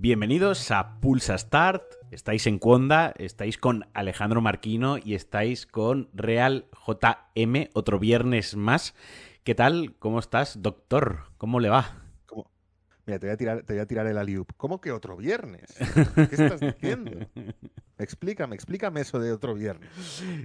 Bienvenidos a Pulsa Start. Estáis en Conda, estáis con Alejandro Marquino y estáis con Real JM, otro viernes más. ¿Qué tal? ¿Cómo estás, doctor? ¿Cómo le va? Mira, te voy a tirar, te voy a tirar el aliup. ¿Cómo que otro viernes? ¿Qué estás diciendo? Explícame, explícame eso de otro viernes.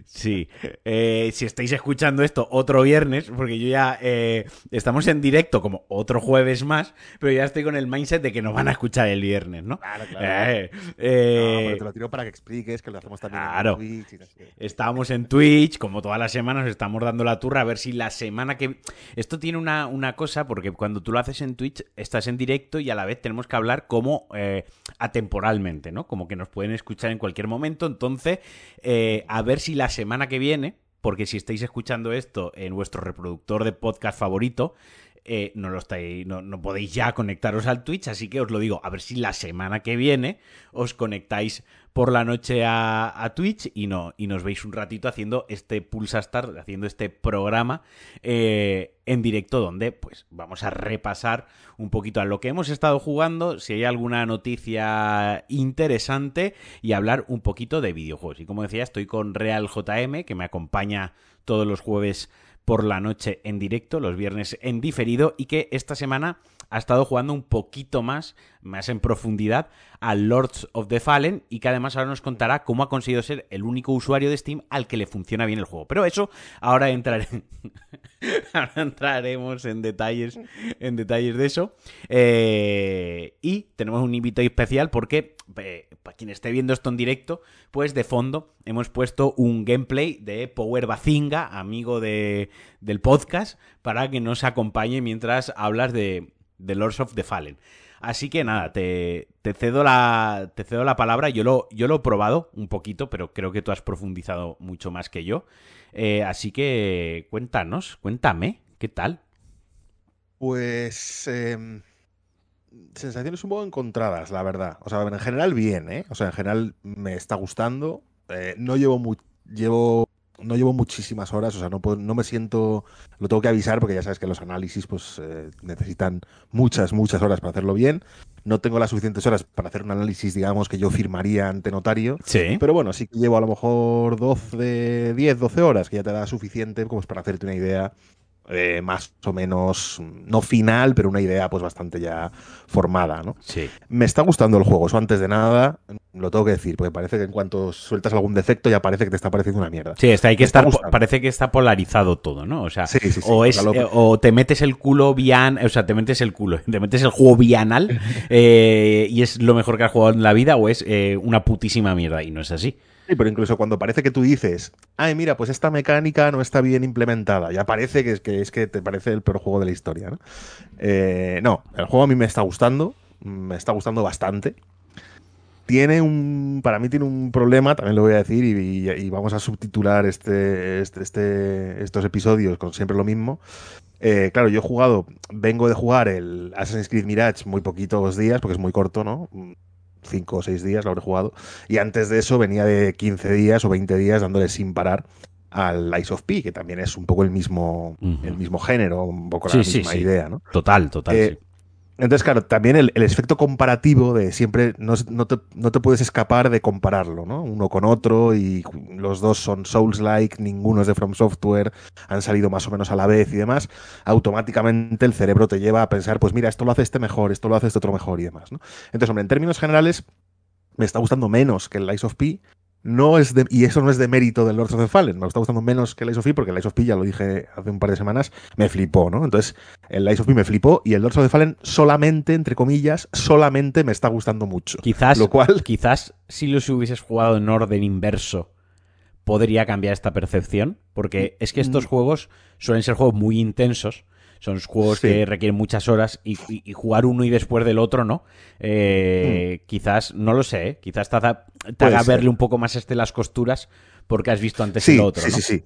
Sí, eh, si estáis escuchando esto otro viernes, porque yo ya eh, estamos en directo como otro jueves más, pero ya estoy con el mindset de que nos van a escuchar el viernes, ¿no? Claro, claro. Eh, no, pero te lo tiro para que expliques que lo hacemos también Claro. en Twitch y no sé qué. Estábamos en Twitch, como todas las semanas, estamos dando la turra a ver si la semana que... Esto tiene una, una cosa, porque cuando tú lo haces en Twitch, estás en directo y a la vez tenemos que hablar como atemporalmente, ¿no? Como que nos pueden escuchar en cualquier momento. Entonces, eh, a ver si la semana que viene, porque si estáis escuchando esto en vuestro reproductor de podcast favorito, eh, no lo estáis, no, no podéis ya conectaros al Twitch, así que os lo digo, a ver si la semana que viene os conectáis por la noche a, Twitch y no y nos veis un ratito haciendo este Pulsa Start, haciendo este programa eh, en directo donde pues vamos a repasar un poquito a lo que hemos estado jugando, si hay alguna noticia interesante y hablar un poquito de videojuegos. Y como decía, estoy con Real JM que me acompaña todos los jueves por la noche en directo, los viernes en diferido y que esta semana ha estado jugando un poquito más, más en profundidad, a Lords of the Fallen y que además ahora nos contará cómo ha conseguido ser el único usuario de Steam al que le funciona bien el juego. Pero eso ahora entraré, ahora entraremos en detalles, en detalles de eso. Eh, y tenemos un invitado especial porque para quien esté viendo esto en directo, pues de fondo hemos puesto un gameplay de Power Bazinga, amigo de, del podcast, para que nos acompañe mientras hablas de, de Lords of the Fallen. Así que nada, te, te cedo la, te cedo la palabra. Yo lo, yo lo he probado un poquito, pero creo que tú has profundizado mucho más que yo. Eh, así que cuéntanos, cuéntame, ¿qué tal? Pues em, sensaciones un poco encontradas, la verdad. O sea, en general bien, ¿eh? O sea, en general me está gustando. Eh, no llevo mu- llevo no llevo muchísimas horas, o sea, no, puedo- no me siento, lo tengo que avisar porque ya sabes que los análisis pues eh, necesitan muchas, muchas horas para hacerlo bien. No tengo las suficientes horas para hacer un análisis, digamos, que yo firmaría ante notario. Sí. Pero bueno, sí que llevo a lo mejor 12, 10, 12 horas, que ya te da suficiente como para hacerte una idea eh, más o menos, no final, pero una idea pues bastante ya formada, ¿no? Sí. Me está gustando el juego, eso antes de nada, lo tengo que decir, porque parece que en cuanto sueltas algún defecto ya parece que te está pareciendo una mierda. Sí, está, hay que estar, parece que está polarizado todo, ¿no? O sea, Sí, sí, sí, o, es, eh, o te metes el culo bien, o sea, te metes el culo, te metes el juego bianal eh, y es lo mejor que has jugado en la vida o es eh, una putísima mierda y no es así. Sí, pero incluso cuando parece que tú dices, ay, mira, pues esta mecánica no está bien implementada, ya parece que es que, es que te parece el peor juego de la historia, ¿no? Eh, no, el juego a mí me está gustando, me está gustando bastante. Tiene un, para mí tiene un problema, también lo voy a decir, y, vamos a subtitular este, este, este- estos episodios con siempre lo mismo. Eh, claro, yo he jugado, vengo de jugar el Assassin's Creed Mirage muy poquitos días, porque es muy corto, ¿no? Cinco o seis días lo habré jugado. Y antes de eso venía de 15 días o 20 días dándole sin parar al Lies of P, que también es un poco el mismo, el mismo género, un poco Sí, la sí, misma sí. idea, ¿no? Total, total. Eh, sí. Entonces, claro, también el, efecto comparativo de siempre no, no te, no te puedes escapar de compararlo, ¿no? Uno con otro y los dos son Souls-like, ninguno es de From Software, han salido más o menos a la vez y demás. Automáticamente el cerebro te lleva a pensar, pues mira, esto lo hace este mejor, esto lo hace este otro mejor y demás, ¿no? Entonces, hombre, en términos generales, me está gustando menos que el Lies of P. No es de, y eso no es de mérito del Lords of the Fallen, me está gustando menos que el Lies of P, porque el Lies of P, ya lo dije hace un par de semanas, me flipó, ¿no? Entonces, el Lies of P me flipó y el Lords of the Fallen solamente, entre comillas, solamente me está gustando mucho. Quizás, Lo cual, quizás si los hubieses jugado en orden inverso podría cambiar esta percepción, porque es que estos Mm. juegos suelen ser juegos muy intensos, son juegos Sí. que requieren muchas horas y, y- y jugar uno y después del otro, ¿no? Eh, Quizás, no lo sé, ¿eh? quizás te haga, te verle un poco más este las costuras porque has visto antes sí, el otro, sí, ¿no? sí, sí.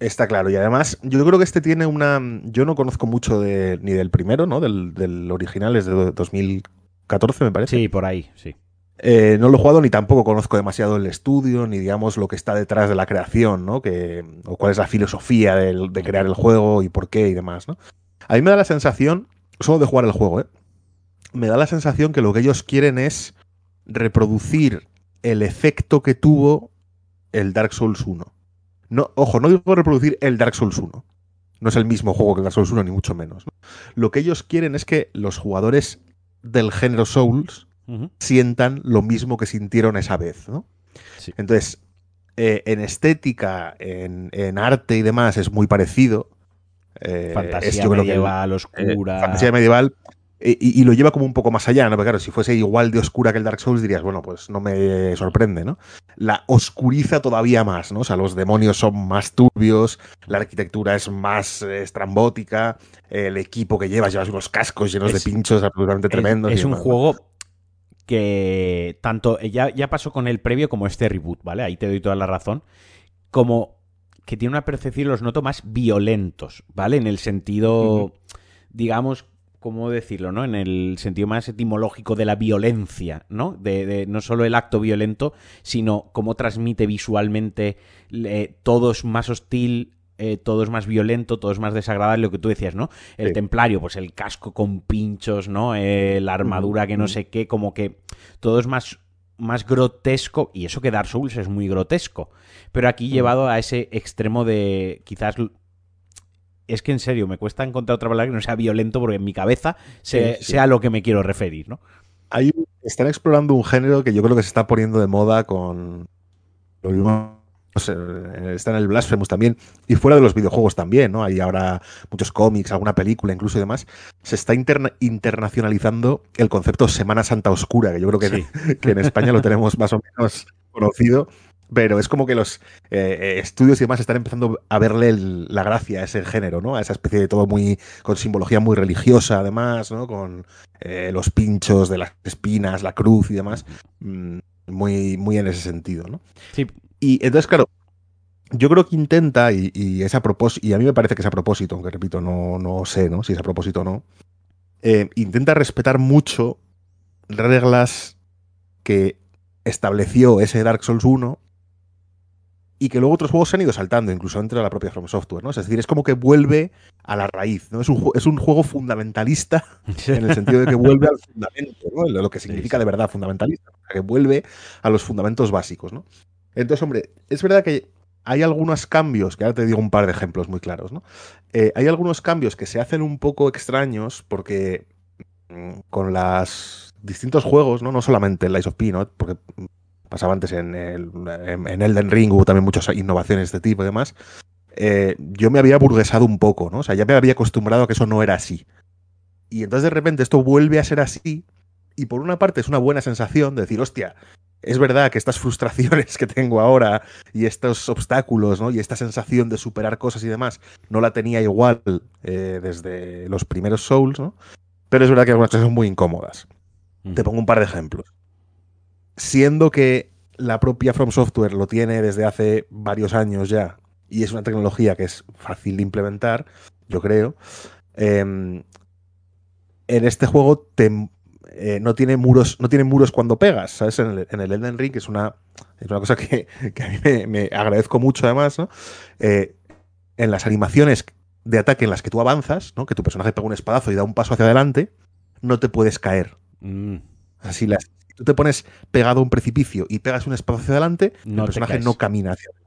Está claro. Y además, yo creo que este tiene una. Yo no conozco mucho de, ni del primero, ¿no? Del, del original, es de do- 2014, me parece. Sí, por ahí, sí. Eh, no lo he jugado ni tampoco conozco demasiado el estudio, ni digamos lo que está detrás de la creación, ¿no? Que, o cuál es la filosofía de, de crear el juego y por qué y demás, ¿no? A mí me da la sensación, solo de jugar el juego, ¿eh? Me da la sensación que lo que ellos quieren es reproducir el efecto que tuvo el Dark Souls 1. No, ojo, no digo reproducir el Dark Souls 1. No es el mismo juego que el Dark Souls 1, ni mucho menos. ¿no? Lo que ellos quieren es que los jugadores del género Souls sientan lo mismo que sintieron esa vez, ¿no? Sí. Entonces, eh, en estética, en, en arte y demás es muy parecido. Eh, Fantasía es, yo creo que el- medieval, eh, oscura. fantasía medieval. Y, y lo lleva como un poco más allá, ¿no? Porque claro, si fuese igual de oscura que el Dark Souls, dirías, bueno, pues no me sorprende, ¿no? La oscuriza todavía más, ¿no? O sea, los demonios son más turbios, la arquitectura es más eh, estrambótica, el equipo que llevas, llevas unos cascos llenos Es- de pinchos absolutamente Es- tremendos. Es, un juego que tanto ya, ya pasó con el previo como este reboot, ¿vale? Ahí te doy toda la razón. Como que tiene una percepción, los noto más violentos, ¿vale? En el sentido, digamos, ¿cómo decirlo, no? En el sentido más etimológico de la violencia, ¿no? De, de no solo el acto violento, sino cómo transmite visualmente eh, todo es más hostil, eh, todo es más violento, todo es más desagradable, lo que tú decías, ¿no? El Sí. templario, pues el casco con pinchos, ¿no? Eh, la armadura que no sé qué, como que todo es más, más grotesco, y eso que Dark Souls es muy grotesco, pero aquí llevado a ese extremo de quizás... Es que en serio, me cuesta encontrar otra palabra que no sea violento porque en mi cabeza se- Sí, sí. sea a lo que me quiero referir, ¿no? Hay están explorando un género que yo creo que se está poniendo de moda con. Lo vimos, no sé, está en el Blasphemous también. Y fuera de los videojuegos también, ¿no? Hay ahora muchos cómics, alguna película incluso y demás. Se está interna- internacionalizando el concepto Semana Santa Oscura, que yo creo que, Sí. que en España lo tenemos más o menos conocido. Pero es como que los eh, eh, estudios y demás están empezando a verle el- la gracia a ese género, ¿no? A esa especie de todo muy. con simbología muy religiosa, además, ¿no? Con eh, los pinchos de las espinas, la cruz y demás. mm, muy, muy en ese sentido, ¿no? Sí, Y entonces, claro, yo creo que intenta, y, y es a propósito, y a mí me parece que es a propósito, aunque repito, no, no sé, ¿no? Si es a propósito o no. eh, intenta respetar mucho reglas que estableció ese Dark Souls 1 y que luego otros juegos se han ido saltando, incluso dentro de la propia From Software, ¿no? Es decir, es como que vuelve a la raíz, ¿no? Es un, es un juego fundamentalista en el sentido de que vuelve al fundamento, ¿no? Lo que significa de verdad fundamentalista, que vuelve a los fundamentos básicos, ¿no? Entonces, hombre, es verdad que hay algunos cambios, que ahora te digo un par de ejemplos muy claros, ¿no? Eh, hay algunos cambios que se hacen un poco extraños porque mm, con los distintos juegos, ¿no? No solamente el Lies of P, ¿no? Porque pasaba antes en, el, en Elden Ring, hubo también muchas innovaciones de este tipo y demás. eh, yo me había burguesado un poco, ¿no? O sea, ya me había acostumbrado a que eso no era así. Y entonces de repente esto vuelve a ser así. Y por una parte es una buena sensación de decir, hostia, es verdad que estas frustraciones que tengo ahora y estos obstáculos, ¿no? Y esta sensación de superar cosas y demás, no la tenía igual eh, desde los primeros Souls, ¿no? Pero es verdad que algunas cosas son muy incómodas. Te pongo un par de ejemplos. Siendo que la propia From Software lo tiene desde hace varios años ya y es una tecnología que es fácil de implementar, yo creo. eh, en este juego te, eh, no tiene muros, no tiene muros cuando pegas, ¿sabes? En el, en el Elden Ring, que es una, es una cosa que, que a mí me, me agradezco mucho además, ¿no? Eh, en las animaciones de ataque en las que tú avanzas, ¿no? Que tu personaje pega un espadazo y da un paso hacia adelante, no te puedes caer. Mm, Así las, si tú te pones pegado a un precipicio y pegas un espacio hacia adelante, No el personaje no camina hacia adelante.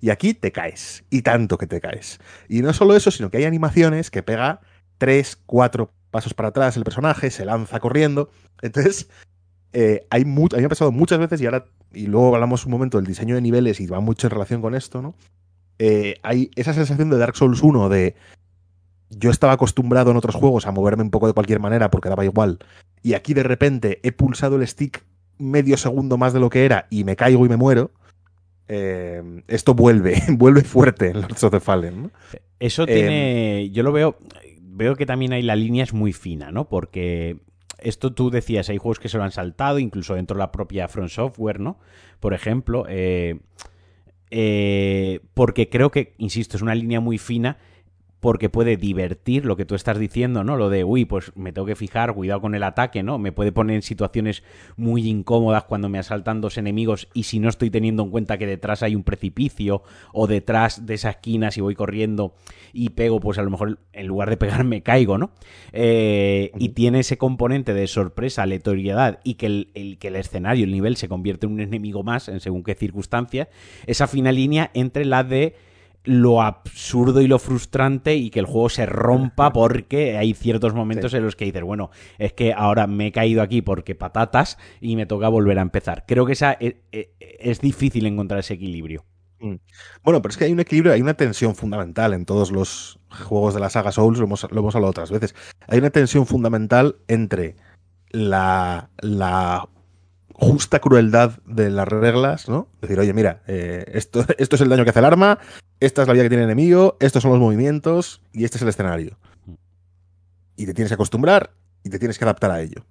Y aquí te caes. Y tanto que te caes. Y no solo eso, sino que hay animaciones que pega tres, cuatro pasos para atrás el personaje, se lanza corriendo. Entonces, eh, hay mu- a mí me ha pasado muchas veces y ahora, y luego hablamos un momento del diseño de niveles y va mucho en relación con esto, ¿no? Eh, hay esa sensación de Dark Souls 1 de yo estaba acostumbrado en otros juegos a moverme un poco de cualquier manera porque daba igual. Y aquí de repente he pulsado el stick medio segundo más de lo que era y me caigo y me muero. Eh, esto vuelve, vuelve fuerte en Lords of the Fallen. ¿no? Eso tiene. Yo lo veo. Veo que también ahí la línea es muy fina, ¿no? Porque esto tú decías, hay juegos que se lo han saltado, incluso dentro de la propia Front Software, ¿no? Por ejemplo. eh, eh, porque creo que, insisto, es una línea muy fina. Porque puede divertir lo que tú estás diciendo, ¿no? Lo de, uy, pues me tengo que fijar, cuidado con el ataque, ¿no? Me puede poner en situaciones muy incómodas cuando me asaltan dos enemigos y si no estoy teniendo en cuenta que detrás hay un precipicio o detrás de esa esquina si voy corriendo y pego, pues a lo mejor en lugar de pegarme caigo, ¿no? Eh, y tiene ese componente de sorpresa, aleatoriedad y que el, que el escenario, el nivel se convierte en un enemigo más en según qué circunstancias, esa fina línea entre la de lo absurdo y lo frustrante y que el juego se rompa porque hay ciertos momentos en los que dices, bueno, es que ahora me he caído aquí porque patatas y me toca volver a empezar. Creo que esa es, e, e, es, difícil encontrar ese equilibrio. Mm. Bueno, pero es que hay un equilibrio, hay una tensión fundamental en todos los juegos de la saga Souls, lo hemos, lo hemos hablado otras veces. Hay una tensión fundamental entre la, la justa crueldad de las reglas, ¿no? Decir, oye, mira, eh, esto, esto es el daño que hace el arma, esta es la vida que tiene el enemigo, estos son los movimientos y este es el escenario. Y te tienes que acostumbrar y te tienes que adaptar a ello.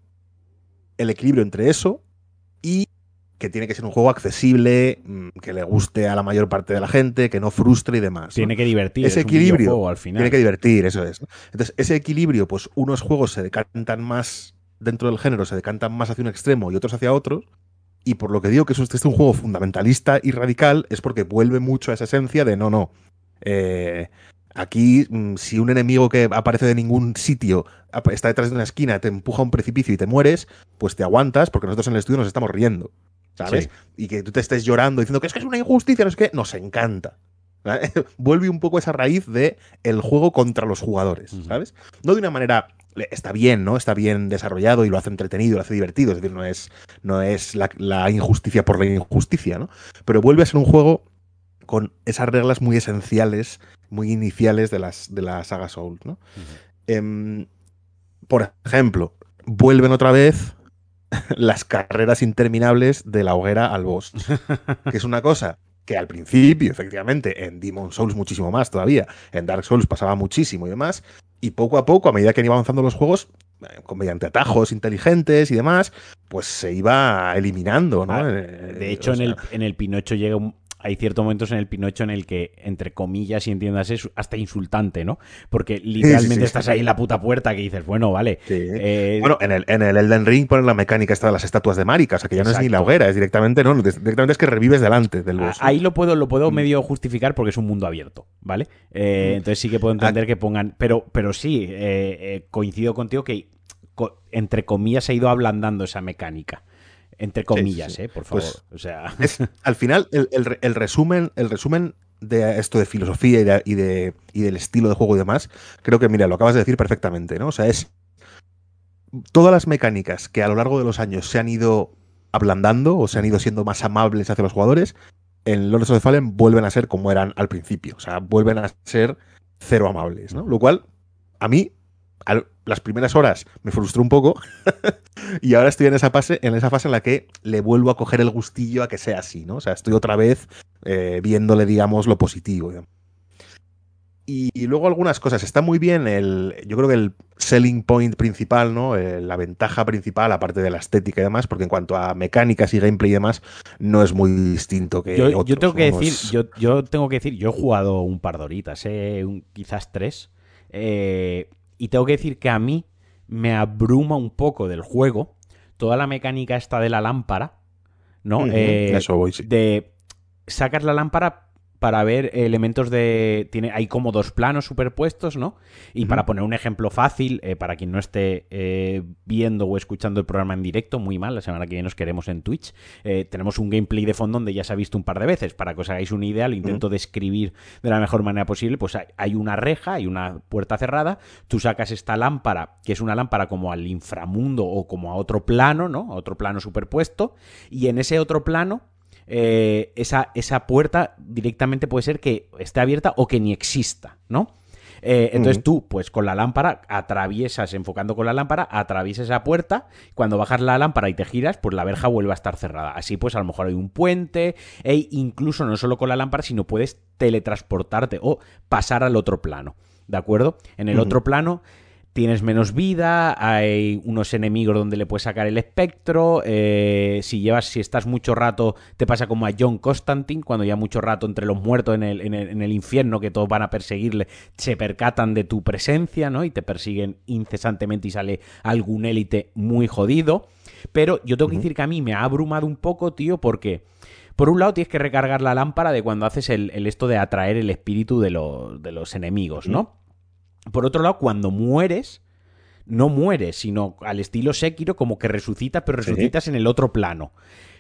El equilibrio entre eso y que tiene que ser un juego accesible, mm, que le guste a la mayor parte de la gente, que no frustre y demás. Tiene que divertir. Ese equilibrio al final. Tiene que divertir, eso es. Entonces, ese equilibrio, pues unos juegos se decantan más dentro del género se decantan más hacia un extremo y otros hacia otro. Y por lo que digo que es un, es un juego fundamentalista y radical, es porque vuelve mucho a esa esencia de no, no. Eh, aquí, mm, si un enemigo que aparece de ningún sitio está detrás de una esquina, te empuja a un precipicio y te mueres, pues te aguantas porque nosotros en el estudio nos estamos riendo. ¿Sabes? Y que tú te estés llorando diciendo que es que es una injusticia, no es que nos encanta. Vuelve un poco esa raíz de el juego contra los jugadores, ¿sabes? No de una manera está bien, ¿no? Está bien desarrollado y lo hace entretenido, lo hace divertido. Es decir, no es, no es la, injusticia por la injusticia, ¿no? Pero vuelve a ser un juego con esas reglas muy esenciales, muy iniciales de, las, de la saga Souls, ¿no? Em, por ejemplo, vuelven otra vez las carreras interminables de la hoguera al boss. que es una cosa que al principio, efectivamente, en Demon Souls muchísimo más todavía, en Dark Souls pasaba muchísimo y demás, y poco a poco, a medida que iban avanzando los juegos, eh, mediante atajos inteligentes y demás, pues se iba eliminando, ¿no? Ah, eh, de hecho, en, el, en el Pinocho llega un, hay ciertos momentos en el Pinocho en el que, entre comillas, y entiendas, es hasta insultante, ¿no? Porque literalmente estás ahí en la puta puerta que dices, bueno, vale. Eh, bueno, en el, en el Elden Ring ponen la mecánica esta de las estatuas de Marika, o sea que ya no es ni la hoguera, es directamente, no, directamente es que revives delante del boss. Ahí lo puedo, lo puedo mm. medio justificar porque es un mundo abierto, ¿vale? Eh, mm. Entonces sí que puedo entender ah. que pongan. Pero, pero sí, eh, coincido contigo que entre comillas se ha ido ablandando esa mecánica. Entre comillas, ¿eh? Por pues favor. o sea. al final, el, resumen, el resumen de esto de filosofía y, de, y, del estilo de juego y demás, creo que, mira, lo acabas de decir perfectamente, ¿no? O sea, es. Todas las mecánicas que a lo largo de los años se han ido ablandando o se han ido siendo más amables hacia los jugadores, en Lords of the Fallen vuelven a ser como eran al principio. O sea, vuelven a ser cero amables, ¿no? Lo cual, a mí, las primeras horas me frustró un poco y ahora estoy en esa fase en esa fase en la que le vuelvo a coger el gustillo a que sea así, ¿no? O sea, estoy otra vez eh, viéndole, digamos, lo positivo. Y, luego algunas cosas. Está muy bien el. Yo creo que el selling point principal, ¿no? Eh, la ventaja principal, aparte de la estética y demás, porque en cuanto a mecánicas y gameplay y demás, no es muy distinto que. Yo, yo tengo que decir, yo, yo, tengo que decir, yo he jugado un par de horitas, eh, quizás tres. Eh, y tengo que decir que a mí me abruma un poco del juego toda la mecánica esta de la lámpara, ¿no? Eh, eso voy, sí. De sacas la lámpara para ver elementos de... Tiene, hay como dos planos superpuestos, ¿no? Y para poner un ejemplo fácil, eh, para quien no esté eh, viendo o escuchando el programa en directo, muy mal, la semana que viene nos queremos en Twitch, eh, tenemos un gameplay de fondo donde ya se ha visto un par de veces. Para que os hagáis una idea, lo intento describir de la mejor manera posible, pues hay una reja, hay una puerta cerrada, tú sacas esta lámpara, que es una lámpara como al inframundo o como a otro plano, ¿no? A otro plano superpuesto, y en ese otro plano eh, esa, esa puerta directamente puede ser que esté abierta o que ni exista, ¿no? Eh, entonces tú, pues con la lámpara, atraviesas, enfocando con la lámpara, atraviesas esa puerta. Cuando bajas la lámpara y te giras, pues la verja vuelve a estar cerrada. Así pues, a lo mejor hay un puente, e incluso no solo con la lámpara, sino puedes teletransportarte o pasar al otro plano. ¿De acuerdo? En el otro plano tienes menos vida, hay unos enemigos donde le puedes sacar el espectro, eh, si llevas, si estás mucho rato, te pasa como a John Constantine, cuando ya mucho rato entre los muertos en el, en el, en el infierno, que todos van a perseguirle, se percatan de tu presencia, ¿no? Y te persiguen incesantemente y sale algún élite muy jodido. Pero yo tengo que decir que a mí me ha abrumado un poco, tío, porque... Por un lado tienes que recargar la lámpara de cuando haces el, el esto de atraer el espíritu de, lo, de los enemigos, ¿no? Por otro lado, cuando mueres, no mueres, sino al estilo Sekiro, como que resucitas, pero resucitas en el otro plano.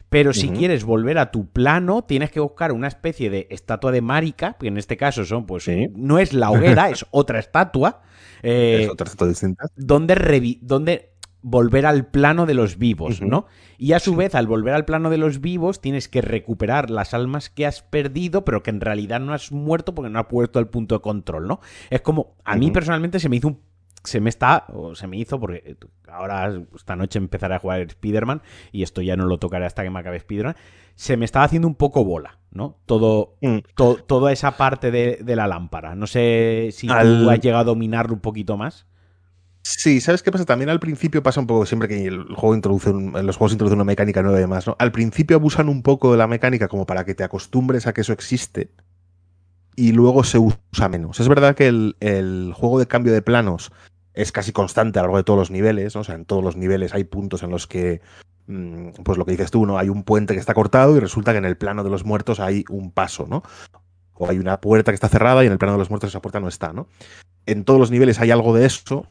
Pero si quieres volver a tu plano, tienes que buscar una especie de estatua de Marika, que en este caso son, pues, Sí. no es la hoguera, es otra estatua, eh, es otra estatua distinta. donde, donde volver al plano de los vivos. ¿no? Y a su vez, al volver al plano de los vivos, tienes que recuperar las almas que has perdido, pero que en realidad no has muerto porque no has puesto el punto de control, ¿no? Es como, a mí personalmente se me hizo un se me está, o se me hizo, porque ahora esta noche empezaré a jugar Spider-Man y esto ya no lo tocaré hasta que me acabe Spider-Man, se me estaba haciendo un poco bola, ¿no? Todo, Mm. to- toda esa parte de, de la lámpara. No sé si tú Al- has llegado a dominarlo un poquito más. Sí, ¿sabes qué pasa? También al principio pasa un poco siempre que el juego introduce un- los juegos introduce una mecánica nueva y demás, ¿no? Al principio abusan un poco de la mecánica como para que te acostumbres a que eso existe y luego se usa menos. Es verdad que el, el juego de cambio de planos es casi constante a lo largo de todos los niveles, ¿no? O sea, en todos los niveles hay puntos en los que, mm, pues lo que dices tú, ¿no? Hay un puente que está cortado y resulta que en el plano de los muertos hay un paso, ¿no? O hay una puerta que está cerrada y en el plano de los muertos esa puerta no está, ¿no? En todos los niveles hay algo de eso,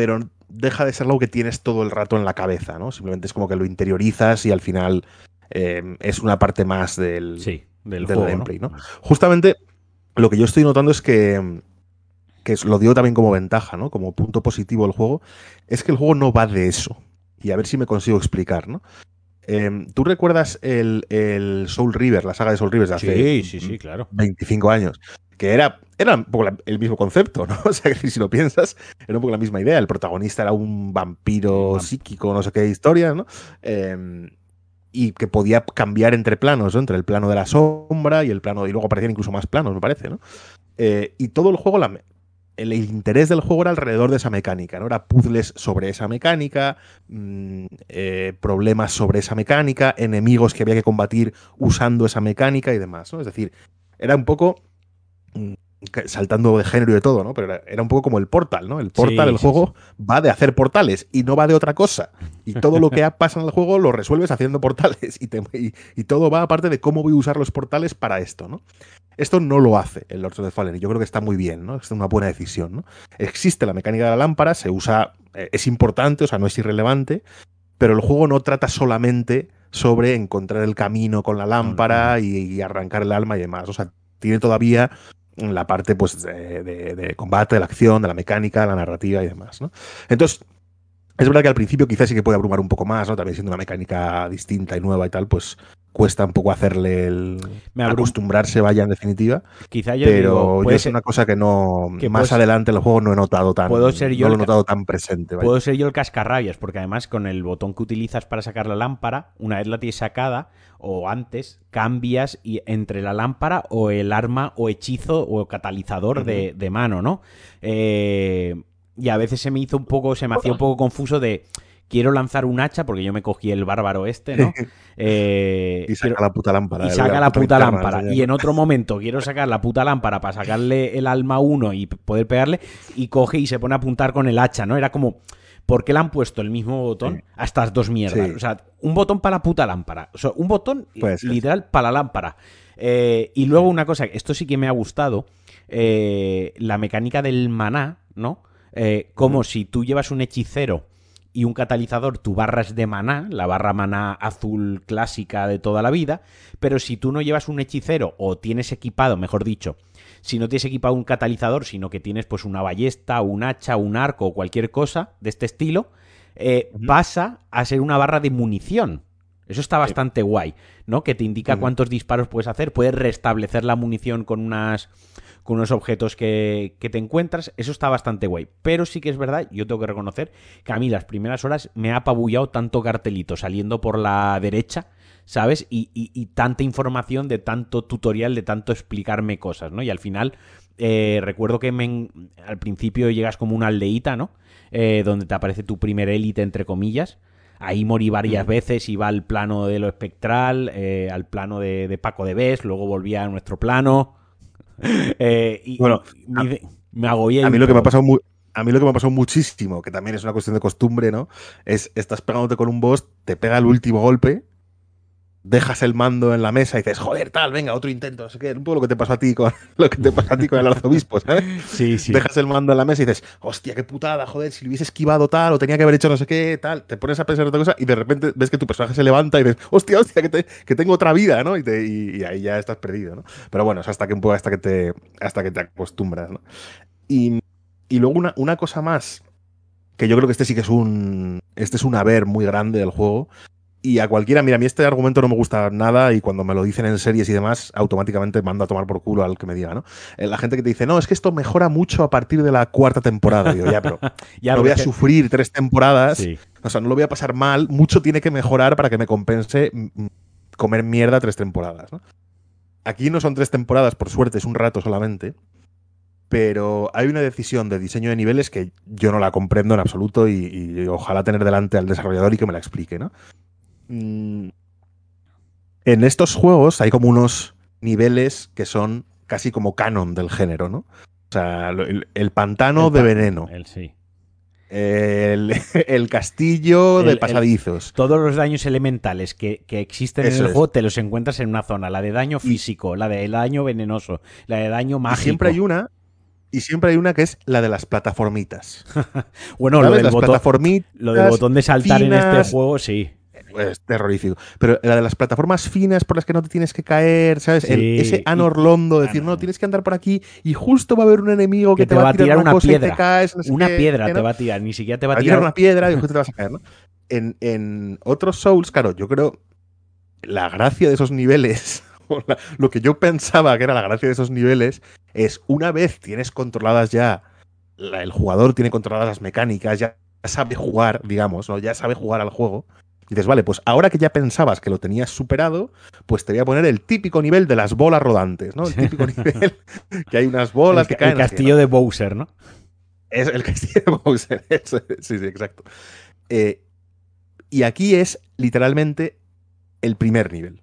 pero deja de ser algo que tienes todo el rato en la cabeza, ¿no? Simplemente es como que lo interiorizas y al final eh, es una parte más del, Sí, del, del juego, gameplay, ¿no? Justamente lo que yo estoy notando es que, que lo digo también como ventaja, ¿no? Como punto positivo del juego, es que el juego no va de eso. Y a ver si me consigo explicar, ¿no? Eh, ¿Tú recuerdas el, el Soul River, la saga de Soul River de hace Sí, sí, sí, claro. 25 años? Que era, era un poco la- el mismo concepto, ¿no? O sea, que si lo piensas, era un poco la misma idea. El protagonista era un vampiro vamp- psíquico, no sé qué historia, ¿no? Eh, y que podía cambiar entre planos, ¿no? Entre el plano de la sombra y el plano, y luego aparecían incluso más planos, me parece, ¿no? Eh, y todo el juego, la el, interés del juego era alrededor de esa mecánica, ¿no? Era puzzles sobre esa mecánica, mm, eh, problemas sobre esa mecánica, enemigos que había que combatir usando esa mecánica y demás, ¿no? Es decir, era un poco mm, saltando de género y de todo, ¿no? Pero era, era un poco como el portal, ¿no? El portal, Sí, el sí, juego, va de hacer portales y no va de otra cosa. Y todo lo que pasa en el juego lo resuelves haciendo portales. Y, te- y- y todo va aparte de cómo voy a usar los portales para esto, ¿no? Esto no lo hace el Lords of the Fallen y yo creo que está muy bien, ¿no? Es una buena decisión, ¿no? Existe la mecánica de la lámpara, se usa, eh, es importante, o sea, no es irrelevante, pero el juego no trata solamente sobre encontrar el camino con la lámpara y, y arrancar el alma y demás. O sea, tiene todavía la parte pues de, de- de combate, de la acción, de la mecánica, de la narrativa y demás, ¿no? Entonces, es verdad que al principio quizás sí que puede abrumar un poco más, ¿no? También siendo una mecánica distinta y nueva y tal, pues cuesta un poco hacerle el Me acostumbrarse, vaya en definitiva. Quizá yo Pero digo, yo puede es ser- una cosa que no que más puedes- adelante en el juego no he notado tan Puedo ser yo no lo he notado tan presente. vaya. Puedo ser yo el cascarrabias, porque además con el botón que utilizas para sacar la lámpara, una vez la tienes sacada, o antes, cambias y entre la lámpara o el arma o hechizo o catalizador de, de mano, ¿no? Eh, y a veces se me hizo un poco, se me hacía un poco confuso de quiero lanzar un hacha, porque yo me cogí el bárbaro este, ¿no? Eh, y saca quiero- la puta lámpara. y saca la puta lámpara. Y en otro momento quiero sacar la puta lámpara para sacarle el alma a uno y poder pegarle. Y coge y se pone a apuntar con el hacha, ¿no? Era como, ¿por qué le han puesto el mismo botón Sí. a estas dos mierdas? Sí. O sea, un botón para la puta lámpara. O sea, un botón literal para la lámpara. Eh, y luego una cosa, esto sí que me ha gustado, eh, la mecánica del maná, ¿no? Eh, como si tú llevas un hechicero y un catalizador, tu barra es de maná, la barra maná azul clásica de toda la vida, pero si tú no llevas un hechicero o tienes equipado, mejor dicho, si no tienes equipado un catalizador, sino que tienes pues una ballesta, un hacha, un arco o cualquier cosa de este estilo, eh, pasa a ser una barra de munición. Eso está bastante guay, ¿no? Que te indica cuántos disparos puedes hacer, puedes restablecer la munición con unas con unos objetos que, que te encuentras, eso está bastante guay. Pero sí que es verdad, yo tengo que reconocer que a mí las primeras horas me ha apabullado tanto cartelito saliendo por la derecha, ¿sabes? Y, y, tanta información de tanto tutorial, de tanto explicarme cosas, ¿no? Y al final, eh, recuerdo que al principio llegas como una aldeíta, ¿no? Eh, donde te aparece tu primer élite, entre comillas. Ahí morí varias veces, iba al plano de lo espectral, eh, al plano de, Paco de Bes, luego volvía a nuestro plano. y, bueno, me agobié. A mí lo que me ha pasado muy, a mí lo que me ha pasado muchísimo, que también es una cuestión de costumbre, ¿no? Es, estás pegándote con un boss, te pega el último golpe, dejas el mando en la mesa y dices, joder, tal, venga, otro intento, no sé qué, un poco lo que te pasó a ti con lo que te pasó a ti con el arzobispo, ¿sabes? Sí, sí. Dejas el mando en la mesa y dices, hostia, qué putada, joder, si lo hubiese esquivado tal, o tenía que haber hecho no sé qué, tal, te pones a pensar otra cosa y de repente ves que tu personaje se levanta y dices, hostia, hostia, que, tengo otra vida, ¿no? Y, ahí ya estás perdido, ¿no? Pero bueno, es hasta que un poco hasta que te, hasta que te acostumbras, ¿no? Y y luego una, una cosa más, que yo creo que este sí que es un. Este es un haber muy grande del juego. Y a cualquiera, mira, a mí este argumento no me gusta nada y cuando me lo dicen en series y demás, automáticamente mando a tomar por culo al que me diga, ¿no? Eh, la gente que te dice, no, es que esto mejora mucho a partir de la cuarta temporada. Digo, ya, pero ya no voy a sufrir tres temporadas. O sea, no lo voy a pasar mal. Mucho tiene que mejorar para que me compense mm, mm, comer mierda tres temporadas, ¿no? Aquí no son tres temporadas, por suerte, es un rato solamente pero hay una decisión de diseño de niveles que yo no la comprendo en absoluto y, ojalá tener delante al desarrollador y que me la explique, ¿no? Mm, en estos juegos hay como unos niveles que son casi como canon del género, ¿no? O sea, el, pantano de veneno. El, sí. El, castillo de pasadizos. todos los daños elementales que, existen en el juego te los encuentras en una zona. La de daño físico, la de daño venenoso, la de daño mágico. siempre hay una y siempre hay una que es la de las plataformitas. bueno, lo del, botón, lo del, botón, de saltar en este juego, sí. Es terrorífico. Pero la de las plataformas finas por las que no te tienes que caer, ¿sabes? ese anorlondo, decir, no, tienes que andar por aquí y justo va a haber un enemigo que, te, va a tirar, una, piedra. caes, una piedra te va a tirar, ni siquiera te va a tirar. una piedra y justo te vas a caer, ¿no? En, en otros Souls, claro, yo creo la gracia de esos niveles lo que yo pensaba que era la gracia de esos niveles es una vez tienes controladas ya, el jugador tiene controladas las mecánicas, ya sabe jugar, digamos, ¿no? ya sabe jugar al juego. Dices, vale, pues ahora que ya pensabas que lo tenías superado, pues te voy a poner el típico nivel de las bolas rodantes, ¿no? El típico nivel que hay unas bolas que caen. El castillo de Bowser, ¿no? Es el castillo de Bowser, sí, sí, exacto. Eh, y aquí es literalmente el primer nivel.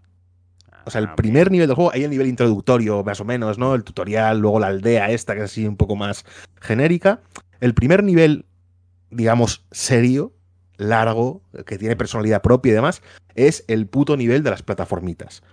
O sea, el ah, primer nivel del juego, ahí el nivel introductorio, más o menos, ¿no? El tutorial, luego la aldea esta, que es así un poco más genérica. El primer nivel, digamos, serio, largo, que tiene personalidad propia y demás, es el puto nivel de las plataformitas.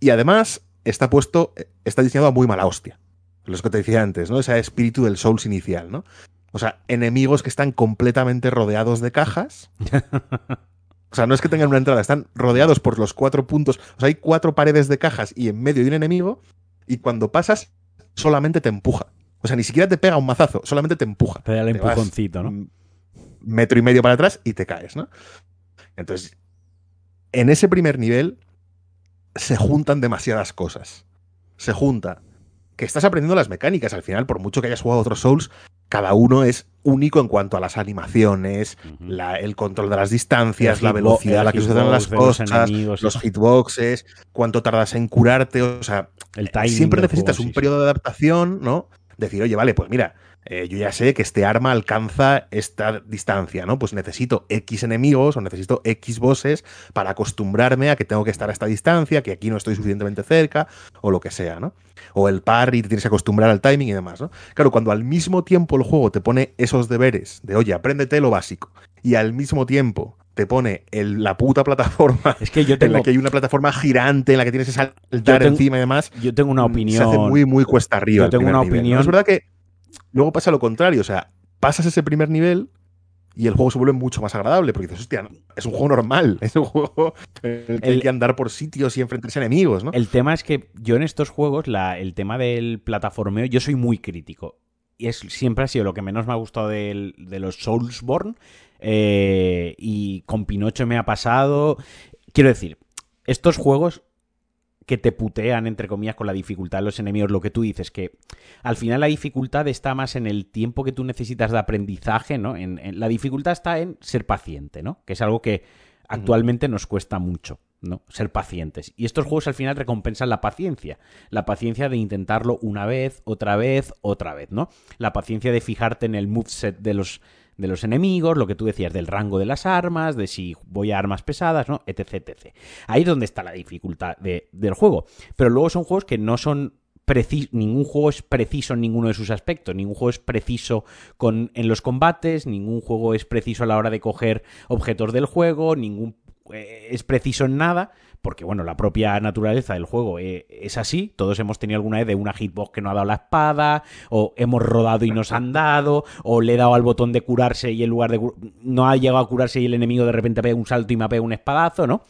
Y además está puesto, está diseñado a muy mala hostia. Los que te decía antes, ¿no? Ese espíritu del Souls inicial, ¿no? O sea, enemigos que están completamente rodeados de cajas. O sea, no es que tengan una entrada, están rodeados por los cuatro puntos. O sea, hay cuatro paredes de cajas y en medio hay un enemigo. Y cuando pasas, solamente te empuja. O sea, ni siquiera te pega un mazazo, solamente te empuja. Te da el empujoncito, ¿no? Metro y medio para atrás y te caes, ¿no? Entonces, en ese primer nivel se juntan demasiadas cosas. Se junta que estás aprendiendo las mecánicas. Al final, por mucho que hayas jugado otros Souls, cada uno es único en cuanto a las animaciones, el control de las distancias, la velocidad a la que suceden las cosas, los, hitboxes, cuánto tardas en curarte, o sea, siempre necesitas un periodo de adaptación, ¿no? Decir, oye, vale, pues mira, eh, yo ya sé que este arma alcanza esta distancia, ¿no? Pues necesito X enemigos o necesito X bosses para acostumbrarme a que tengo que estar a esta distancia, que aquí no estoy suficientemente cerca, o lo que sea, ¿no? O el parry, te tienes que acostumbrar al timing y demás, ¿no? Claro, cuando al mismo tiempo el juego te pone esos deberes de, oye, apréndete lo básico, y al mismo tiempo te pone la puta plataforma es que yo tengo, en la que hay una plataforma girante en la que tienes que saltar encima y demás. Yo tengo una opinión. Se hace muy, muy cuesta arriba. Yo tengo una opinión. Es verdad que Luego pasa lo contrario, o sea, pasas ese primer nivel y el juego se vuelve mucho más agradable, porque dices, hostia, es un juego normal, es un juego en el que hay que andar por sitios y enfrentarse a enemigos, ¿no? El tema es que yo en estos juegos, la, el tema del plataformeo, yo soy muy crítico. Y es, siempre ha sido lo que menos me ha gustado de, de los Soulsborne. Eh, y con Pinocho me ha pasado. Quiero decir, estos juegos que te putean, entre comillas, con la dificultad de los enemigos, lo que tú dices, que al final la dificultad está más en el tiempo que tú necesitas de aprendizaje, ¿no? En, la dificultad está en ser paciente, ¿no? Que es algo que actualmente nos cuesta mucho. ¿no? Ser pacientes. Y estos juegos al final recompensan la paciencia. La paciencia de intentarlo una vez, otra vez, otra vez, ¿no? La paciencia de fijarte en el moveset de los, de los enemigos, lo que tú decías del rango de las armas, de si voy a armas pesadas, ¿no? Etc, etc. Ahí es donde está la dificultad del juego. Pero luego son juegos que no son ningún juego es preciso en ninguno de sus aspectos, ningún juego es preciso con, en los combates, ningún juego es preciso a la hora de coger objetos del juego, ningún eh, es preciso en nada, porque bueno, la propia naturaleza del juego eh, es así, todos hemos tenido alguna vez de una hitbox que no ha dado la espada, o hemos rodado y nos han dado, o le he dado al botón de curarse y en lugar de no ha llegado a curarse y el enemigo de repente pega un salto y me pega un espadazo, ¿no?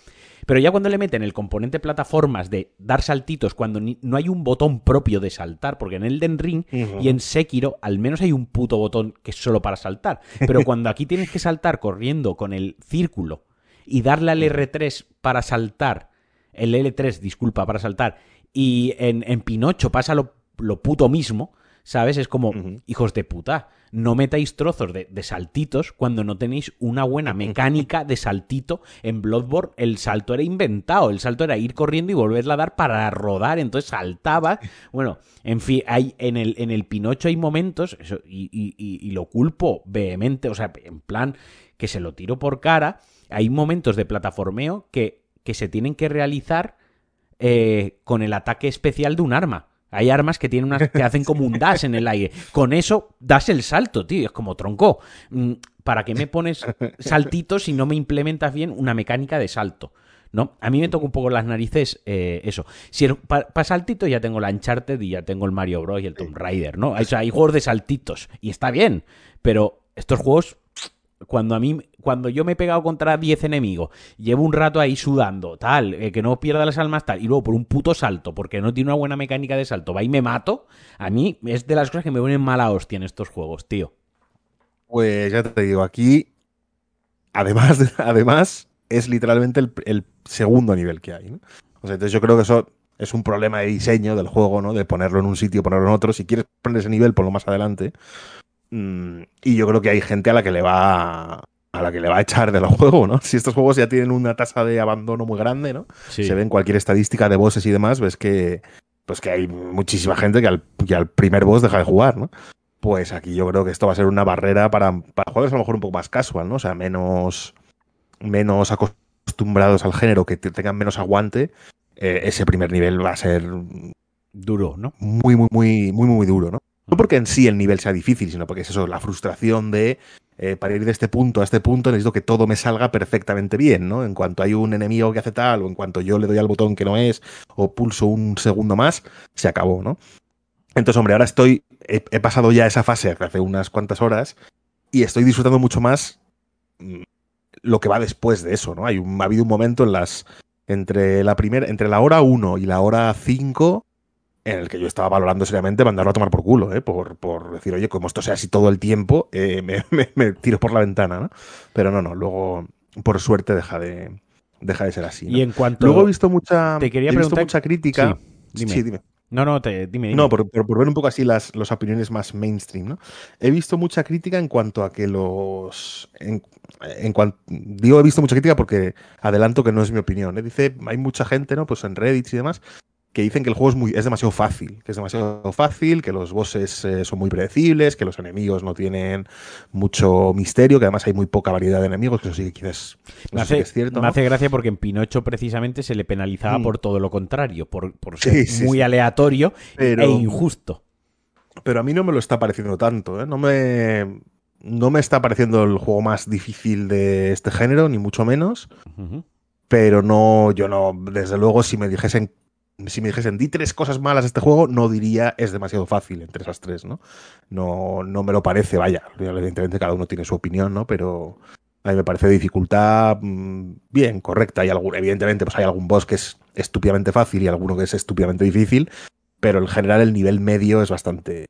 Pero ya cuando le meten el componente plataformas de dar saltitos cuando no hay un botón propio de saltar, porque en Elden Ring y en Sekiro al menos hay un puto botón que es solo para saltar. Pero cuando aquí tienes que saltar corriendo con el círculo y darle al R3 para saltar, el L3, disculpa, para saltar, y en, en Pinocho pasa lo, lo, puto mismo, ¿sabes? Es como, hijos de puta, no metáis trozos de, de, saltitos cuando no tenéis una buena mecánica de saltito. En Bloodborne el salto era inventado, el salto era ir corriendo y volverla a dar para rodar, entonces saltaba. Bueno, en fin, hay, en, el, en el Pinocho hay momentos, y, y, y lo culpo vehemente, o sea, en plan que se lo tiro por cara hay momentos de plataformeo que, que se tienen que realizar eh, con el ataque especial de un arma. Hay armas que tienen unas que hacen como un dash en el aire. Con eso das el salto, tío. Es como tronco. Mm, ¿Para qué me pones saltitos si no me implementas bien una mecánica de salto? ¿No? A mí me toca un poco las narices eh, eso. Si para saltitos ya tengo la Uncharted y ya tengo el Mario Bros. y el Tomb Raider, ¿no? hay juegos de saltitos y está bien, pero estos juegos cuando a mí, cuando yo me he pegado contra 10 enemigos, llevo un rato ahí sudando, tal, eh, que no pierda las almas, tal, y luego por un puto salto, porque no tiene una buena mecánica de salto, va y me mato, a mí es de las cosas que me ponen mala hostia en estos juegos, tío. Pues ya te digo, aquí, además, además es literalmente el, segundo nivel que hay, ¿no? O sea, entonces yo creo que eso es un problema de diseño del juego, ¿no? De ponerlo en un sitio, ponerlo en otro. Si quieres poner ese nivel, ponlo más adelante. Mm, y yo creo que hay gente a la que le va a la que le va a echar del juego, ¿no? Si estos juegos ya tienen una tasa de abandono muy grande, ¿no? Se ve en cualquier estadística de bosses y demás, ves que pues que hay muchísima gente que al, al primer boss deja de jugar, ¿no? Pues aquí yo creo que esto va a ser una barrera para, para jugadores a lo mejor un poco más casual, ¿no? O sea, menos, menos acostumbrados al género, que tengan menos aguante. Eh, ese primer nivel va a ser duro, ¿no? Muy, muy, muy, muy, muy duro, ¿no? No porque en sí el nivel sea difícil, sino porque es eso, la frustración de eh, para ir de este punto a este punto necesito que todo me salga perfectamente bien, ¿no? En cuanto hay un enemigo que hace tal, o en cuanto yo le doy al botón que no es, o pulso un segundo más, se acabó, ¿no? Entonces, hombre, ahora estoy, he, pasado ya esa fase hace unas cuantas horas y estoy disfrutando mucho más mm, lo que va después de eso, ¿no? Hay un, ha habido un momento en las, entre la primera, entre la hora 1 y la hora 5 en el que yo estaba valorando seriamente mandarlo a tomar por culo, ¿eh? por, por decir, oye, como esto sea así todo el tiempo, eh, me, tiro por la ventana, ¿no? Pero no, no, luego, por suerte, deja de, deja de ser así. Y en cuanto. Luego he visto mucha, te quería he visto mucha crítica. Sí, dime. No, no, te, dime, No, por, por, ver un poco así las, las opiniones más mainstream, ¿no? He visto mucha crítica en cuanto a que los. En, en cuanto, digo, he visto mucha crítica porque adelanto que no es mi opinión. ¿eh? Dice, hay mucha gente, ¿no? Pues en Reddit y demás, que dicen que el juego es, muy, es demasiado fácil, que es demasiado fácil, que los bosses eh, son muy predecibles, que los enemigos no tienen mucho misterio, que además hay muy poca variedad de enemigos, que eso sí que quizás me hace, es cierto. Me hace gracia porque en Pinocho precisamente se le penalizaba mm. por todo lo contrario, por, ser muy aleatorio e injusto. Pero a mí no me lo está pareciendo tanto, ¿eh? no me no me está pareciendo el juego más difícil de este género, ni mucho menos. Pero no, yo no, desde luego, si me dijesen si me dijesen di tres cosas malas de este juego, no diría es demasiado fácil entre esas tres, ¿no? No, no me lo parece, vaya. Evidentemente cada uno tiene su opinión, ¿no? Pero a mí me parece dificultad mm, bien, correcta. Hay algún, evidentemente, pues hay algún boss que es estúpidamente fácil y alguno que es estúpidamente difícil, pero en general el nivel medio es bastante.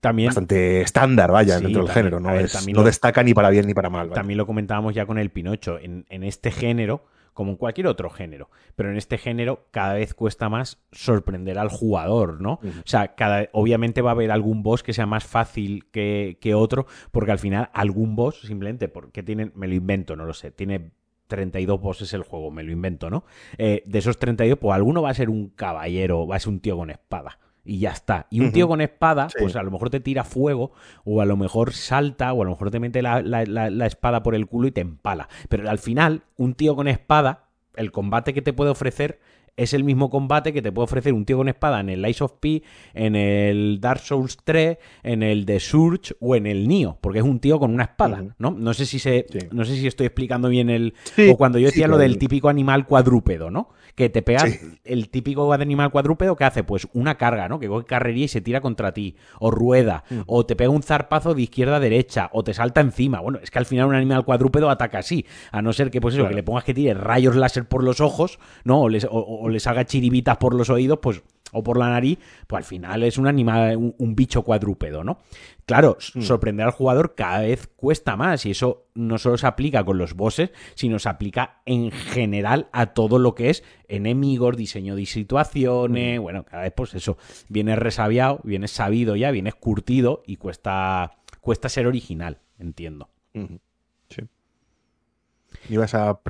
También, bastante estándar, vaya, dentro del género. No, no destaca ni para bien ni para mal. También lo comentábamos ya con el Pinocho. En, en este género, como en cualquier otro género. Pero en este género cada vez cuesta más sorprender al jugador, ¿no? O sea, cada, obviamente va a haber algún boss que sea más fácil que, que, otro, porque al final algún boss, simplemente porque tienen, me lo invento, no lo sé, tiene 32 bosses el juego, me lo invento, ¿no? Eh, de esos 32, pues alguno va a ser un caballero, va a ser un tío con espada. Y ya está. Y un tío con espada, pues a lo mejor te tira fuego, o a lo mejor salta, o a lo mejor te mete la, la espada por el culo y te empala. Pero al final, un tío con espada, el combate que te puede ofrecer es el mismo combate que te puede ofrecer un tío con espada en el Ice of P, en el Dark Souls 3, en el The Surge o en el Nio, porque es un tío con una espada, ¿no? No sé si se, no sé si estoy explicando bien el o cuando yo decía lo del típico animal cuadrúpedo, ¿no? Que te pega el típico animal cuadrúpedo que hace pues una carga, ¿no? Que coge carrería y se tira contra ti o rueda o te pega un zarpazo de izquierda a derecha o te salta encima. Bueno, es que al final un animal cuadrúpedo ataca así, a no ser que pues eso, que le pongas que tire rayos láser por los ojos, ¿no? o o les haga chiribitas por los oídos, pues o por la nariz, pues al final es un animal, un, bicho cuadrúpedo, ¿no? Claro, hmm. sorprender al jugador cada vez cuesta más y eso no solo se aplica con los bosses, sino se aplica en general a todo lo que es enemigos, diseño de situaciones, hmm. bueno, cada vez pues eso, vienes resabiado, vienes sabido ya, vienes curtido y cuesta, cuesta ser original, entiendo.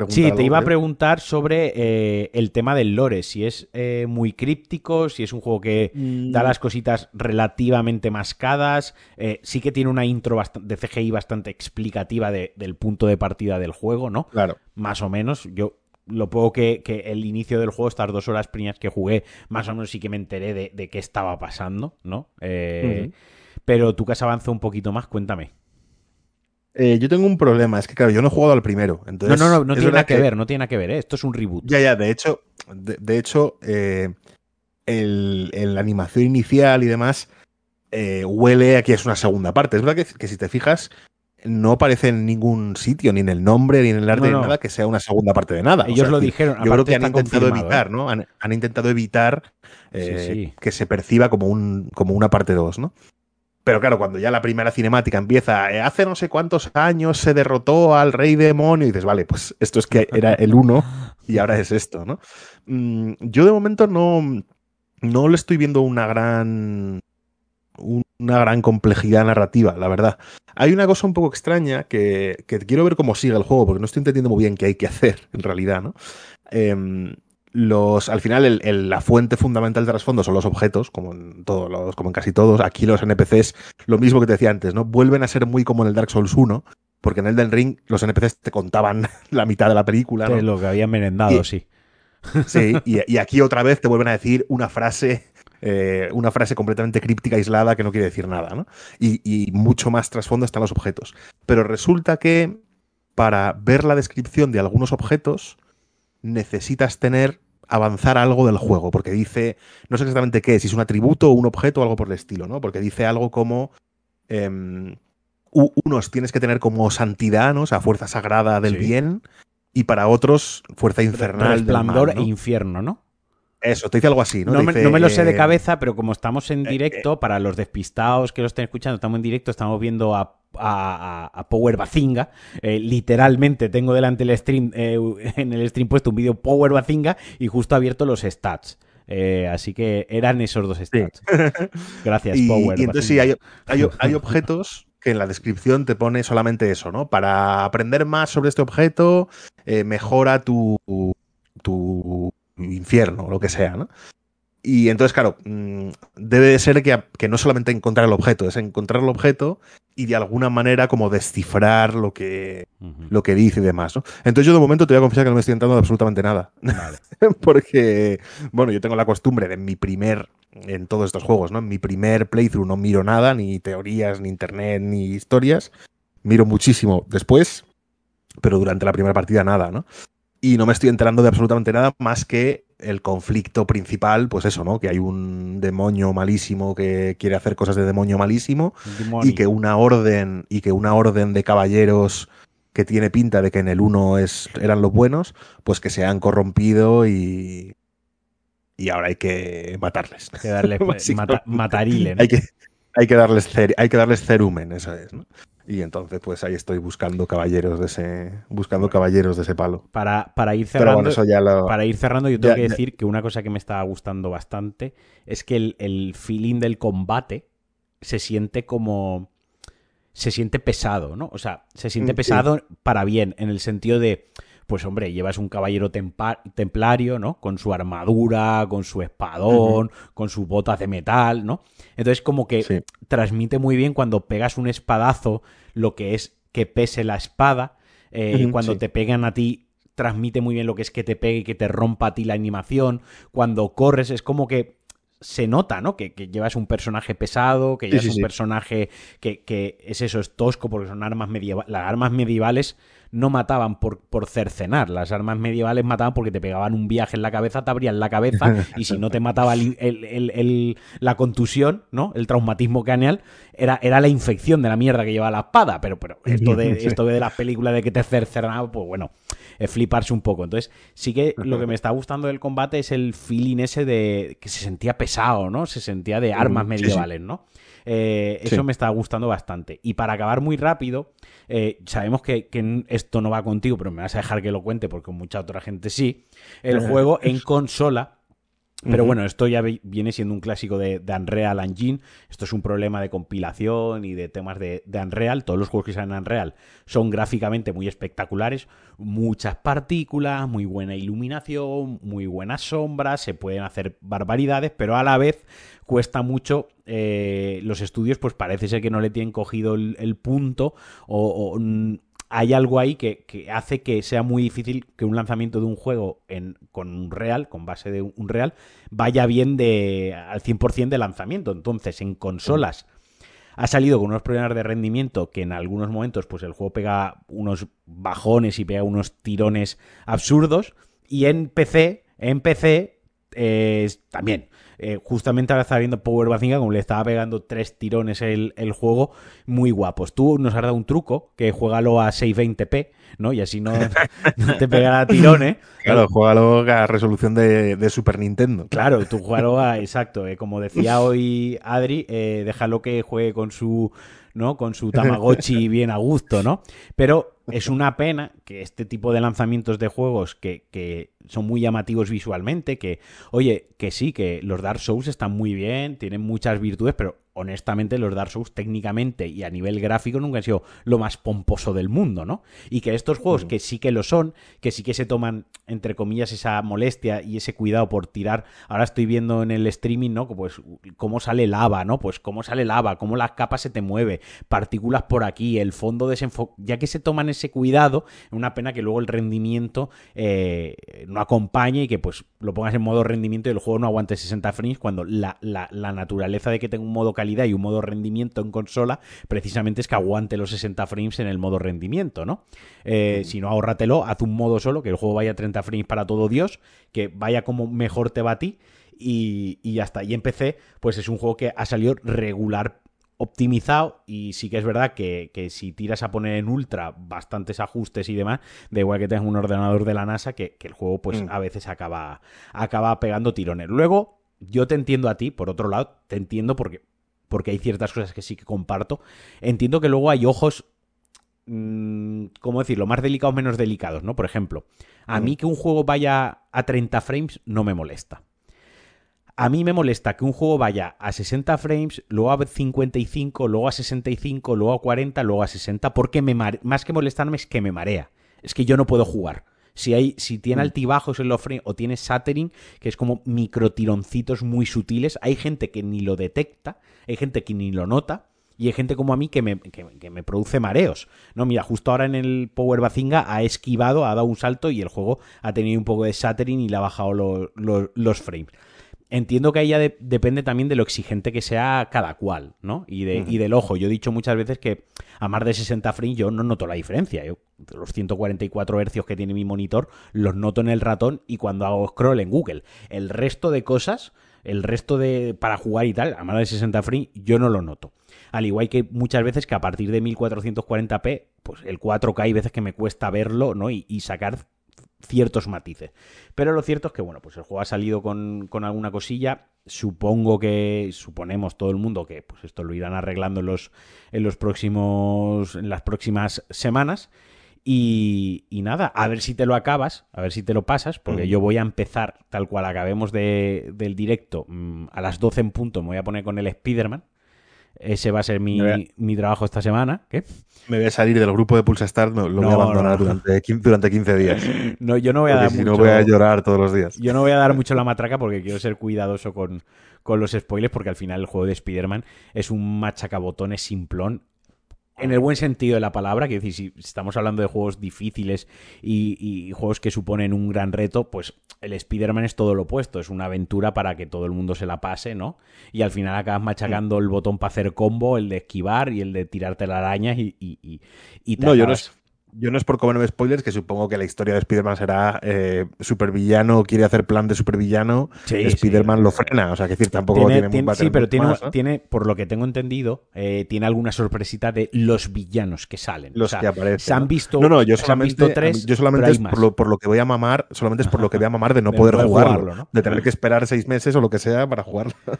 Sí, te iba a preguntar sobre eh, el tema del lore, si es eh, muy críptico, si es un juego que da mm. las cositas relativamente mascadas, eh, sí que tiene una intro de CGI bastante explicativa del punto de partida del juego, ¿no? Claro. Más o menos, yo lo puedo que, el inicio del juego, estas dos horas primeras que jugué, más o menos sí que me enteré de, qué estaba pasando, ¿no? Pero tú que has avanzado un poquito más, cuéntame. Eh, yo tengo un problema, es que claro, yo no he jugado al primero. Entonces, no, no, no, no tiene nada que, ver, no tiene nada que ver, ¿eh? esto es un reboot. Ya, ya, de hecho, de, hecho, eh, el, la animación inicial y demás huele a que es una segunda parte. Es verdad que, si te fijas, no aparece en ningún sitio, ni en el nombre, ni en el arte, ni nada, que sea una segunda parte de nada. Ellos lo dijeron. Yo creo que han intentado evitar, ¿no? Han, intentado evitar que se perciba como, un, como una parte 2, ¿no? Pero claro, cuando ya la primera cinemática empieza, eh, hace no sé cuántos años se derrotó al rey demonio, y dices, vale, pues esto es que era el uno y ahora es esto, ¿no? Mm, yo de momento no, no le estoy viendo una gran, una gran complejidad narrativa, la verdad. Hay una cosa un poco extraña que, que quiero ver cómo sigue el juego, porque no estoy entendiendo muy bien qué hay que hacer, en realidad, ¿no? Eh, los, al final la fuente fundamental de trasfondo son los objetos, como en, todos los, como en casi todos. Aquí los NPCs, lo mismo que te decía antes, ¿no? Vuelven a ser muy como en el Dark Souls 1, porque en el del Ring los NPCs te contaban la mitad de la película. ¿no? lo que habían merendado, sí. Sí, y, aquí otra vez te vuelven a decir una frase. Eh, una frase completamente críptica, aislada, que no quiere decir nada, ¿no? Y, y mucho más trasfondo están los objetos. Pero resulta que para ver la descripción de algunos objetos, necesitas tener avanzar algo del juego, porque dice, no sé exactamente qué, si es un atributo o un objeto o algo por el estilo, ¿no? Porque dice algo como, em, unos tienes que tener como santidad, ¿no? O sea, fuerza sagrada del bien, y para otros, fuerza infernal. Resplandor del mal, e infierno, ¿no? Eso, te dice algo así, ¿no? No, me, lo sé de cabeza, pero como estamos en eh, directo, eh. para los despistados que lo estén escuchando, estamos en directo, estamos viendo a, Power Bazinga. Eh, literalmente tengo delante el stream, en el stream puesto un vídeo Power Bazinga y justo abierto los stats. así que eran esos dos stats. Gracias, Power. Y entonces sí, hay, hay objetos que en la descripción te pone solamente eso, ¿no? Para aprender más sobre este objeto, mejora tu, tu infierno, lo que sea, ¿no? Y entonces, claro, mm, debe de ser que, que, no solamente encontrar el objeto, es encontrar el objeto y de alguna manera como descifrar lo que, lo que dice y demás, ¿no? Entonces yo de momento te voy a confesar que no me estoy entrando de absolutamente nada. Porque, bueno, yo tengo la costumbre de mi primer, en todos estos juegos, ¿no? En mi primer playthrough no miro nada, ni teorías, ni internet, ni historias. Miro muchísimo después, pero durante la primera partida nada, ¿no? Y no me estoy enterando de absolutamente nada más que el conflicto principal, pues eso, ¿no? Que hay un demonio malísimo que quiere hacer cosas de demonio malísimo y que una orden y que una orden de caballeros que tiene pinta de que en el uno es, eran los buenos, pues que se han corrompido y y ahora hay que matarles. Hay que darles matarilen. Hay que hay que darles hay que darles cerumen, eso es, ¿no? Y entonces, pues ahí estoy buscando caballeros de ese, buscando caballeros de ese palo. Para, para ir cerrando, para ir cerrando, yo tengo que decir que una cosa que me está gustando bastante es que el, el feeling del combate se siente como se siente pesado, ¿no? O sea, se siente mm, pesado para bien, en el sentido de pues hombre, llevas un caballero templario, ¿no? Con su armadura, con su espadón, con sus botas de metal, ¿no? Entonces como que transmite muy bien cuando pegas un espadazo lo que es que pese la espada, eh, cuando te pegan a ti transmite muy bien lo que es que te pegue y que te rompa a ti la animación, cuando corres es como que se nota, ¿no? Que, llevas un personaje pesado, que llevas un personaje que, que, es eso, es tosco, porque son armas medievales. Las armas medievales no mataban por, por cercenar. Las armas medievales mataban porque te pegaban un viaje en la cabeza, te abrían la cabeza y si no te mataba el, la contusión, ¿no? El traumatismo craneal, era, era la infección de la mierda que llevaba la espada. Pero, pero esto de, esto de las películas de que te cercenaba, pues bueno, fliparse un poco. Entonces, sí que lo que me está gustando del combate es el feeling ese de que se sentía pesado, ¿no? Se sentía de armas medievales, ¿no? Eh, eso me está gustando bastante. Y para acabar muy rápido, eh, sabemos que, esto no va contigo, pero me vas a dejar que lo cuente porque mucha otra gente sí. El juego en consola. Pero bueno, esto ya viene siendo un clásico de, Unreal Engine. Esto es un problema de compilación y de temas de, de, Unreal. Todos los juegos que salen en Unreal son gráficamente muy espectaculares. Muchas partículas, muy buena iluminación, muy buenas sombras. Se pueden hacer barbaridades, pero a la vez cuesta mucho. Eh, los estudios, pues parece ser que no le tienen cogido el, punto o, hay algo ahí que, hace que sea muy difícil que un lanzamiento de un juego en, con un real, con base de un real, vaya bien de, al 100% de lanzamiento. Entonces, en consolas ha salido con unos problemas de rendimiento que en algunos momentos pues el juego pega unos bajones y pega unos tirones absurdos. Y en PC, en PC eh, también. Eh, justamente ahora estaba viendo Power Bazinga, como le estaba pegando tres tirones el, juego, muy guapos. Tú nos has dado un truco, que juégalo a 620p, ¿no? Y así no, te pegará tirones. Claro, juégalo a resolución de, Super Nintendo. Claro, tú juégalo a, exacto, eh, como decía hoy Adri, eh, déjalo que juegue con su ¿no? Con su Tamagotchi bien a gusto, ¿no? Pero es una pena que este tipo de lanzamientos de juegos que, que, son muy llamativos visualmente, que, oye, que sí, que los Dark Souls están muy bien, tienen muchas virtudes, pero honestamente los Dark Souls técnicamente y a nivel gráfico nunca han sido lo más pomposo del mundo, ¿no? Y que estos juegos que sí que lo son, que sí que se toman, entre comillas, esa molestia y ese cuidado por tirar, ahora estoy viendo en el streaming, ¿no? Pues cómo sale lava, ¿no? Pues cómo sale lava, cómo la capa se te mueve, partículas por aquí, el fondo desenfocado, ya que se toman ese cuidado, una pena que luego el rendimiento eh, no acompañe y que pues lo pongas en modo rendimiento y el juego no aguante 60 frames cuando la, la naturaleza de que tenga un modo calidad y un modo rendimiento en consola, precisamente es que aguante los 60 frames en el modo rendimiento, ¿no? Eh, si no, ahórratelo, haz un modo solo, que el juego vaya a 30 frames para todo Dios, que vaya como mejor te va a ti y, ya está. Y en PC, pues es un juego que ha salido regular optimizado y sí que es verdad que, si tiras a poner en ultra bastantes ajustes y demás, da igual que tengas un ordenador de la NASA, que, el juego pues mm. a veces acaba, acaba pegando tirones. Luego, yo te entiendo a ti, por otro lado, te entiendo porque porque hay ciertas cosas que sí que comparto. Entiendo que luego hay ojos, mm, ¿cómo decirlo?, más delicados, menos delicados, ¿no? Por ejemplo, a mí que un juego vaya a 30 frames no me molesta. A mí me molesta que un juego vaya a 60 frames, luego a 55, luego a 65, luego a 40, luego a 60, porque me más que molestarme es que me marea. Es que yo no puedo jugar. Si, hay, si tiene mm. altibajos en los frames o tiene stuttering, que es como micro tironcitos muy sutiles, hay gente que ni lo detecta, hay gente que ni lo nota. Y hay gente como a mí que me, que, me produce mareos. No, mira, justo ahora en el Power Bazinga ha esquivado, ha dado un salto y el juego ha tenido un poco de stuttering y le ha bajado los frames entiendo que ahí ya depende también de lo exigente que sea cada cual, ¿no? Y, de, y, del ojo. Yo he dicho muchas veces que a más de 60 frames yo no noto la diferencia. Yo, los 144 hercios que tiene mi monitor los noto en el ratón y cuando hago scroll en Google. El resto de cosas, el resto de para jugar y tal, a más de 60 frames, yo no lo noto. Al igual que muchas veces que a partir de 1440p, pues el 4K hay veces que me cuesta verlo, ¿no? Y, y sacar ciertos matices. Pero lo cierto es que, bueno, pues el juego ha salido con, alguna cosilla. Supongo que, suponemos todo el mundo que pues esto lo irán arreglando en los, en los próximos, en las próximas semanas. Y, nada, a ver si te lo acabas, a ver si te lo pasas, porque yo voy a empezar tal cual acabemos del directo mm, a las 12 en punto, me voy a poner con el Spider-Man. Ese va a ser mi, mi trabajo esta semana. ¿Qué? Me voy a salir del grupo de Pulsa Start, lo voy a abandonar Durante, 15, durante 15 días. No, yo no voy a dar si mucho, no voy a llorar todos los días. Yo no voy a dar mucho la matraca porque quiero ser cuidadoso con, con los spoilers porque al final el juego de Spider-Man es un machacabotones simplón en el buen sentido de la palabra, que decir, si estamos hablando de juegos difíciles y, juegos que suponen un gran reto, pues el Spider-Man es todo lo opuesto, es una aventura para que todo el mundo se la pase, ¿no? Y al final acabas machacando el botón para hacer combo, el de esquivar y el de tirarte la araña y, y, y no, yo no, yo no es por comerme spoilers, que supongo que la historia de Spider-Man será eh, supervillano, quiere hacer plan de supervillano, sí, Spider-Man lo frena, o sea, que decir, tampoco tiene, tiene, Sí, pero tiene, tiene, por lo que tengo entendido, eh, tiene alguna sorpresita de los villanos que salen. Los que aparecen. Se han visto, no, no, yo solamente, tres, yo solamente es por lo, por lo, que voy a mamar, solamente es por lo que voy a mamar de no poder jugarlo, de tener que esperar seis meses o lo que sea para jugarlo.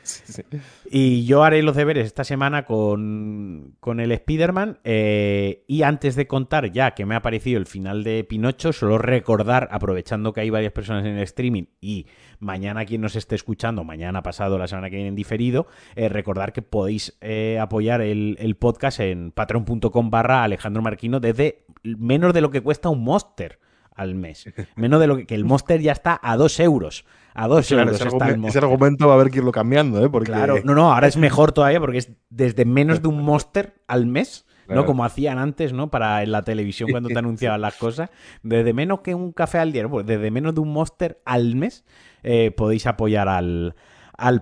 Y yo haré los deberes esta semana con, con el Spider-Man eh, y antes de contar ya que me ha parecido el final de Pinocho, solo recordar, aprovechando que hay varias personas en el streaming y mañana quien nos esté escuchando, mañana pasado, la semana que viene en diferido, eh, recordar que podéis eh, apoyar el, podcast en patreon.com barra Alejandro Marquino desde menos de lo que cuesta un Monster al mes. Menos de lo que, el Monster ya está a dos euros. A dos euros ese, está argumento, ese argumento va a haber que irlo cambiando, ¿eh? Porque... Claro, no, no, ahora es mejor todavía porque es desde menos de un Monster al mes ¿no? Como hacían antes, ¿no? Para en la televisión cuando te anunciaban las cosas. Desde menos que un café al día, pues desde menos de un Monster al mes eh, podéis apoyar al,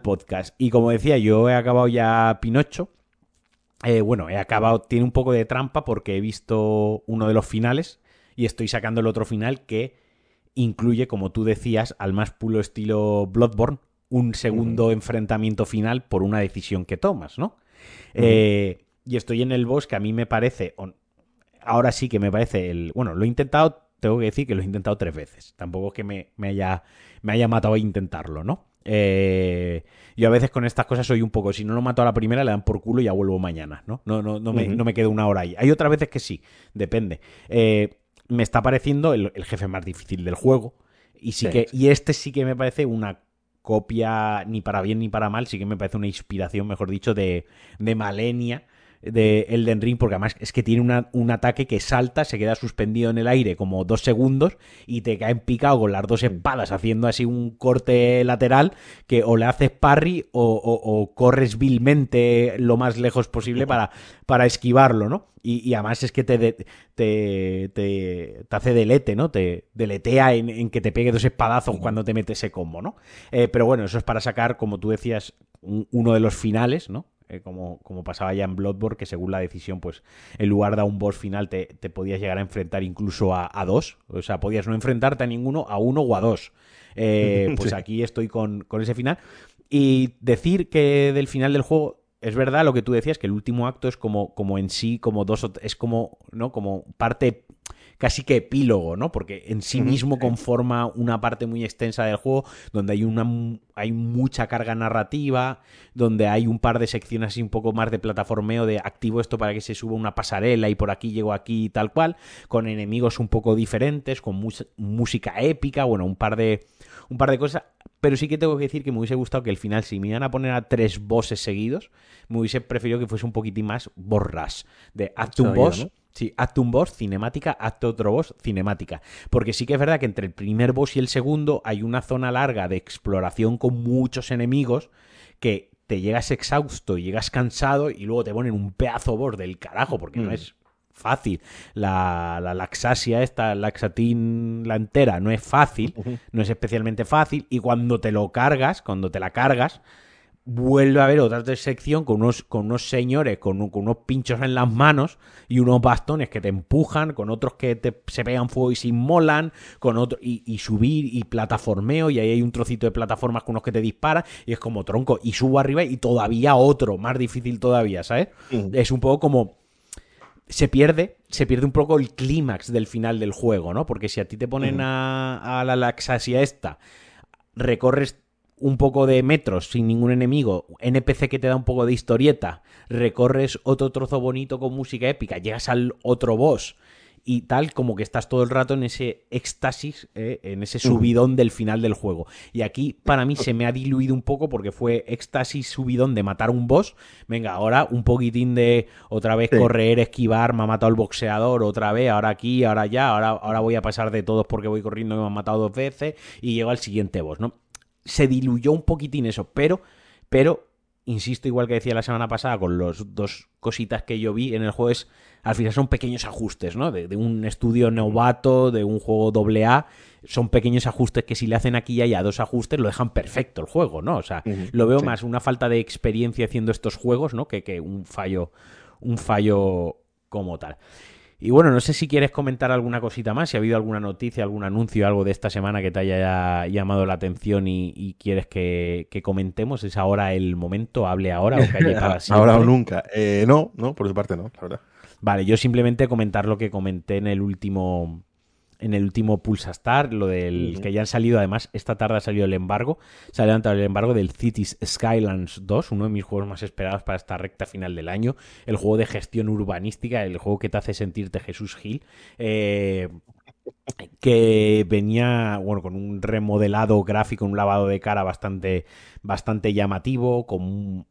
podcast. Y como decía, yo he acabado ya Pinocho. Eh, bueno, he acabado, tiene un poco de trampa porque he visto uno de los finales y estoy sacando el otro final que incluye, como tú decías, al más puro estilo Bloodborne, un segundo enfrentamiento final por una decisión que tomas, ¿no? eh, y estoy en el boss que a mí me parece, ahora sí que me parece el, bueno, lo he intentado, tengo que decir que lo he intentado tres veces, tampoco es que me, haya, me haya matado a intentarlo, ¿no? Eh, yo a veces con estas cosas soy un poco, si no lo mato a la primera, le dan por culo y ya vuelvo mañana, ¿no? No, no, no, me, no me quedo una hora ahí. Hay otras veces que sí, depende. Eh, me está pareciendo el, jefe más difícil del juego. Y sí, que, y este sí que me parece una copia, ni para bien ni para mal, sí que me parece una inspiración, mejor dicho, de, de Malenia de Elden Ring, porque además es que tiene un ataque que salta, se queda suspendido en el aire como dos segundos y te cae en picado con las dos espadas, haciendo así un corte lateral que o le haces parry o, corres vilmente lo más lejos posible para, para esquivarlo, ¿no? Y, además es que te, te, te, hace delete, ¿no? Te deletea en, que te pegue dos espadazos cuando te metes ese combo, ¿no? Eh, pero bueno, eso es para sacar, como tú decías, uno de los finales, ¿no? Eh, como, como, pasaba ya en Bloodborne, que según la decisión, pues en lugar de a un boss final te, podías llegar a enfrentar incluso a, dos. O sea, podías no enfrentarte a ninguno, a uno o a dos. Eh, pues aquí estoy con, con, ese final. Y decir que del final del juego, es verdad lo que tú decías, que el último acto es como, como en sí, como dos, es como, ¿no? Como parte casi que epílogo, ¿no? Porque en sí mismo conforma una parte muy extensa del juego donde hay una hay mucha carga narrativa, donde hay un par de secciones así un poco más de plataformeo de activo esto para que se suba una pasarela y por aquí llego aquí tal cual, con enemigos un poco diferentes, con música épica, bueno, un par de un par de cosas, pero sí que tengo que decir que me hubiese gustado que al final, si me iban a poner a tres bosses seguidos, me hubiese preferido que fuese un poquitín más borras. De hazte un boss, Sí, hazte un boss, cinemática, hazte otro boss, cinemática. Porque sí que es verdad que entre el primer boss y el segundo hay una zona larga de exploración con muchos enemigos que te llegas exhausto, llegas cansado y luego te ponen un pedazo boss del carajo, porque no mm. es fácil. La, la, laxasia esta, laxatín, la entera, no es fácil, no es especialmente fácil. Y cuando te lo cargas, cuando te la cargas, vuelve a haber otra sección con unos, con unos señores con, unos pinchos en las manos y unos bastones que te empujan, con otros que te, se pegan fuego y se inmolan, con otro, y, subir y plataformeo, y ahí hay un trocito de plataformas con unos que te disparan, y es como tronco, y subo arriba y todavía otro, más difícil todavía, ¿sabes? Es un poco como se pierde, se pierde un poco el clímax del final del juego, ¿no? Porque si a ti te ponen a, a, la laxasia esta, recorres un poco de metros sin ningún enemigo, NPC que te da un poco de historieta, recorres otro trozo bonito con música épica, llegas al otro boss y tal, como que estás todo el rato en ese éxtasis, eh, en ese subidón del final del juego. Y aquí para mí se me ha diluido un poco porque fue éxtasis, subidón de matar un boss. Venga, ahora un poquitín de otra vez correr, esquivar, me ha matado el boxeador, otra vez, ahora aquí, ahora ya, ahora, ahora voy a pasar de todos porque voy corriendo y me han matado dos veces y llego al siguiente boss, ¿no? Se diluyó un poquitín eso, pero, pero insisto, igual que decía la semana pasada, con los dos cositas que yo vi en el juego, es al final son pequeños ajustes, ¿no? De, un estudio novato, de un juego doble A, son pequeños ajustes que si le hacen aquí y allá dos ajustes, lo dejan perfecto el juego, ¿no? O sea, lo veo más una falta de experiencia haciendo estos juegos, ¿no? Que, que un fallo, un fallo como tal. Y bueno, no sé si quieres comentar alguna cosita más, si ha habido alguna noticia, algún anuncio, algo de esta semana que te haya llamado la atención y, quieres que, comentemos. ¿Es ahora el momento? ¿Hable ahora o calle para Ahora o nunca. Eh, no, no, por su parte no, la verdad. Vale, yo simplemente comentar lo que comenté en el último en el último Pulsa Star, lo del que ya han salido, además, esta tarde ha salido el embargo, se ha levantado el embargo del Cities Skylands 2, uno de mis juegos más esperados para esta recta final del año, el juego de gestión urbanística, el juego que te hace sentirte Jesús Gil, eh, que venía bueno con un remodelado gráfico, un lavado de cara bastante, bastante llamativo, con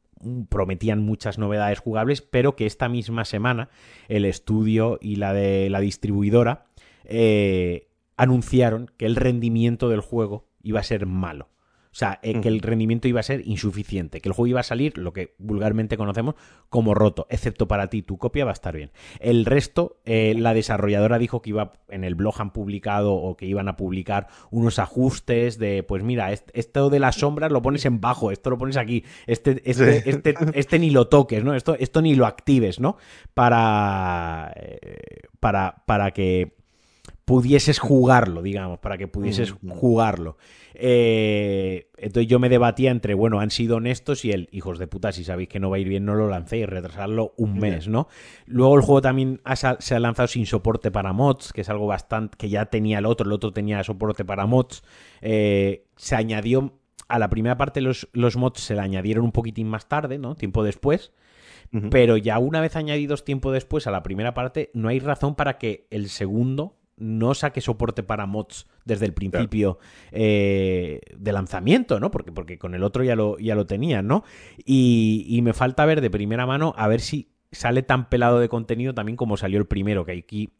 prometían muchas novedades jugables, pero que esta misma semana el estudio y la de la distribuidora eh, anunciaron que el rendimiento del juego iba a ser malo. O sea, eh, que el rendimiento iba a ser insuficiente, que el juego iba a salir, lo que vulgarmente conocemos, como roto, excepto para ti, tu copia va a estar bien. El resto, eh, la desarrolladora dijo que iba, en el blog han publicado o que iban a publicar unos ajustes de, pues mira, esto de las sombras lo pones en bajo, esto lo pones aquí, este, este, este, este, ni lo toques, ¿no? Esto, esto ni lo actives, ¿no? Para, para, para que pudieses jugarlo, digamos, para que pudieses jugarlo. Eh, entonces yo me debatía entre, bueno, han sido honestos y el, hijos de puta, si sabéis que no va a ir bien, no lo lancéis, retrasarlo un mes, ¿no? Luego el juego también se ha lanzado sin soporte para mods, que es algo bastante, que ya tenía el otro, el otro tenía soporte para mods. Eh, se añadió, a la primera parte los, los mods se le añadieron un poquitín más tarde, ¿no? Tiempo después. Pero ya una vez añadidos tiempo después a la primera parte, no hay razón para que el segundo no saque soporte para mods desde el principio eh, de lanzamiento, ¿no? Porque, porque con el otro ya lo, ya lo tenían, ¿no? Y, y me falta ver de primera mano a ver si sale tan pelado de contenido también como salió el primero, que aquí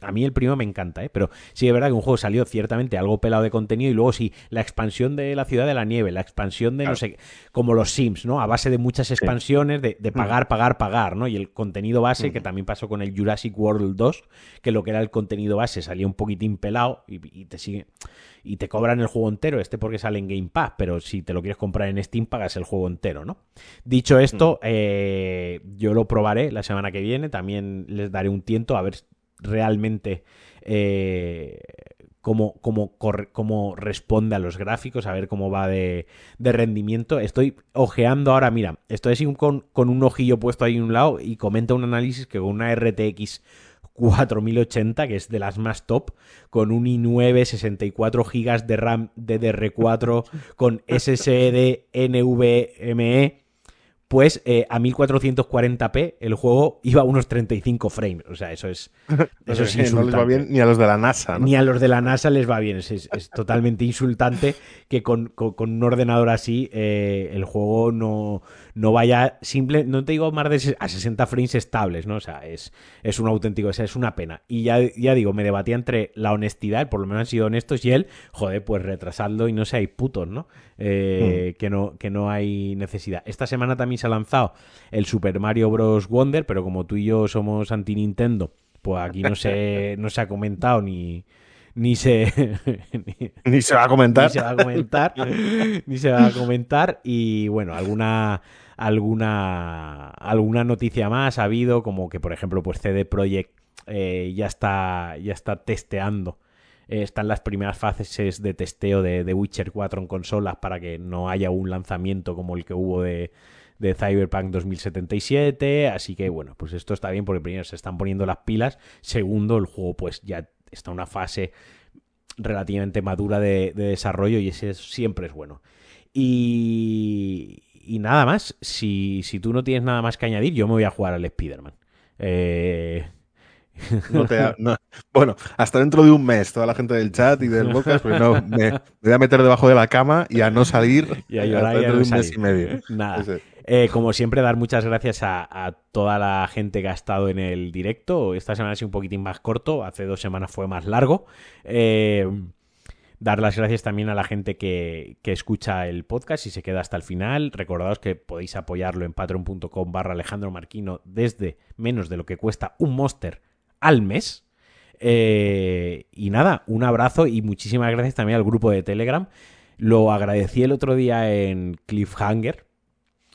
a mí el primero me encanta, ¿eh? pero sí es verdad que un juego salió ciertamente algo pelado de contenido y luego sí, la expansión de la ciudad de la nieve, la expansión de no sé, como los Sims, ¿no? A base de muchas expansiones, de, mm. pagar, pagar, pagar, ¿no? Y el contenido base, que mm. también pasó con el Jurassic World 2, que lo que era el contenido base salía un poquitín pelado y, te sigue y te cobran el juego entero, este porque sale en Game Pass, pero si te lo quieres comprar en Steam pagas el juego entero, ¿no? Dicho esto, mm. eh, yo lo probaré la semana que viene, también les daré un tiento a ver realmente eh, cómo, cómo, responde a los gráficos, a ver cómo va de, rendimiento. Estoy ojeando ahora, mira, estoy así con, con un ojillo puesto ahí en un lado y comenta un análisis que con una RTX 4080, que es de las más top, con un i9, 64 GB de RAM DDR4, con SSD NVMe pues eh, a 1440p el juego iba a unos 35 frames. O sea, eso es. Eso es no les va bien ni a los de la NASA. Ni a los de la NASA les va bien. Es, totalmente insultante que con, un ordenador así eh, el juego no, no vaya simple, no te digo más de a 60 frames estables, ¿no? O sea, es, es un auténtico, es una pena. Y ya, ya digo, me debatía entre la honestidad, por lo menos han sido honestos, y él, joder, pues retrasando y no hay putos, ¿no? Eh, hmm. que ¿no? Que no hay necesidad. Esta semana también se ha lanzado el Super Mario Bros. Wonder, pero como tú y yo somos anti-Nintendo, pues aquí no se, no se ha comentado ni ni se ni, se va a comentar ni se va a comentar ni se va a comentar y bueno alguna alguna, alguna noticia más ha habido, como que por ejemplo pues CD Projekt eh, ya, está, ya está testeando. Eh, están las primeras fases de testeo de, The Witcher 4 en consolas para que no haya un lanzamiento como el que hubo de, de Cyberpunk 2077. Así que bueno, pues esto está bien porque primero se están poniendo las pilas. Segundo, el juego pues ya está en una fase relativamente madura de, de desarrollo y ese siempre es bueno. Y, y nada más. Si, si, tú no tienes nada más que añadir, yo me voy a jugar al Spider-Man. Eh, bueno, hasta dentro de un mes, toda la gente del chat y del podcast, pues no, me, voy a meter debajo de la cama y a no salir y a llorar dentro de un mes y medio. Nada. Eh, como siempre, dar muchas gracias a, toda la gente que ha estado en el directo. Esta semana ha sido un poquitín más corto, hace dos semanas fue más largo. Eh, dar las gracias también a la gente que, escucha el podcast y se queda hasta el final. Recordaos que podéis apoyarlo en patreon.com barra Alejandro Marquino desde menos de lo que cuesta un monster al mes. Eh, y nada, un abrazo y muchísimas gracias también al grupo de Telegram. Lo agradecí el otro día en Cliffhanger,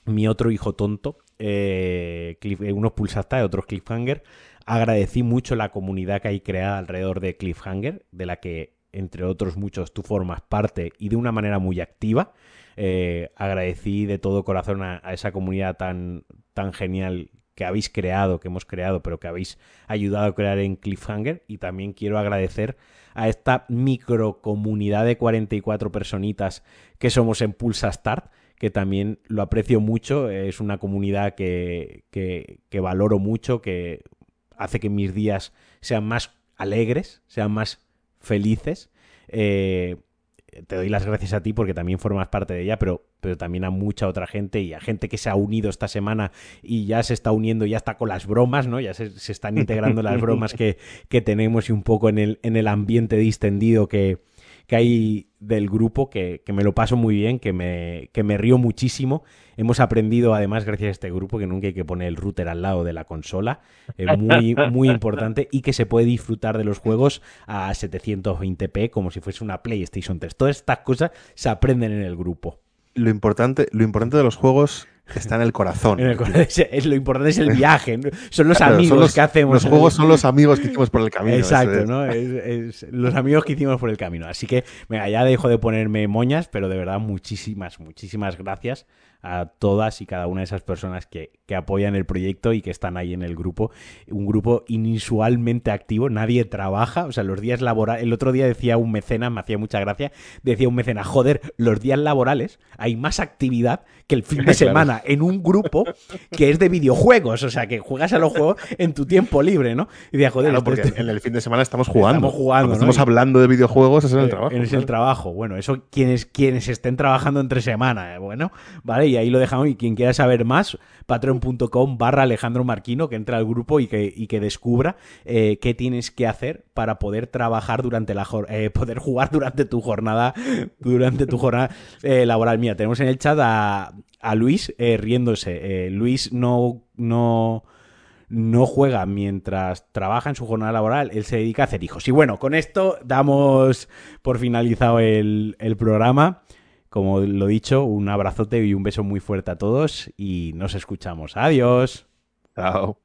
mi otro hijo tonto, eh, eh, unos pulsata y otros Cliffhanger. Agradecí mucho la comunidad que hay creada alrededor de Cliffhanger, de la que, entre otros muchos, tú formas parte y de una manera muy activa. Eh, agradecí de todo corazón a, esa comunidad tan, tan genial que habéis creado, que hemos creado, pero que habéis ayudado a crear en Cliffhanger. Y también quiero agradecer a esta microcomunidad de 44 personitas que somos en Pulsa Start, que también lo aprecio mucho, es una comunidad que, que, valoro mucho, que hace que mis días sean más alegres, sean más felices. Eh, te doy las gracias a ti porque también formas parte de ella, pero, pero también a mucha otra gente y a gente que se ha unido esta semana y ya se está uniendo, ya está con las bromas, ¿no? Ya se, están integrando las bromas que, que, tenemos y un poco en el, en el ambiente distendido que, que hay del grupo, que, me lo paso muy bien, que me, que me río muchísimo. Hemos aprendido, además, gracias a este grupo, que nunca hay que poner el router al lado de la consola. Es muy, muy importante. Y que se puede disfrutar de los juegos a 720p como si fuese una PlayStation 3. Todas estas cosas se aprenden en el grupo. Lo importante, lo importante de los juegos está en el corazón. es, lo importante es el viaje. Son los amigos que hacemos. Los juegos son los amigos que hicimos por el camino. Exacto, ¿no? Es, los amigos que hicimos por el camino. Así que, venga, ya dejo de ponerme moñas, pero de verdad, muchísimas, muchísimas gracias a todas y cada una de esas personas que, que, apoyan el proyecto y que están ahí en el grupo. Un grupo inusualmente activo, nadie trabaja, o sea, los días laborales, el otro día decía un mecenas, me hacía mucha gracia, decía un mecenas, joder, los días laborales hay más actividad que el fin de semana en un grupo que es de videojuegos, o sea, que juegas a los juegos en tu tiempo libre, ¿no? Y decía, joder, porque en el fin de semana estamos jugando. Estamos jugando, Estamos hablando de videojuegos, es en el trabajo. Es el trabajo. Bueno, eso quienes, quienes estén trabajando entre semana, ¿eh? bueno, vale, y ahí lo dejamos. Y quien quiera saber más, patreon.com barra Alejandro Marquino, que entra al grupo y que, y que descubra eh, qué tienes que hacer para poder trabajar durante la eh, poder jugar durante tu jornada, durante tu jornada eh, laboral. Mira, tenemos en el chat a, a Luis riéndose. Luis no, no no juega mientras trabaja en su jornada laboral, él se dedica a hacer hijos. Y bueno, con esto damos por finalizado el, el programa. Como lo dicho, un abrazote y un beso muy fuerte a todos y nos escuchamos. Adiós. Chao.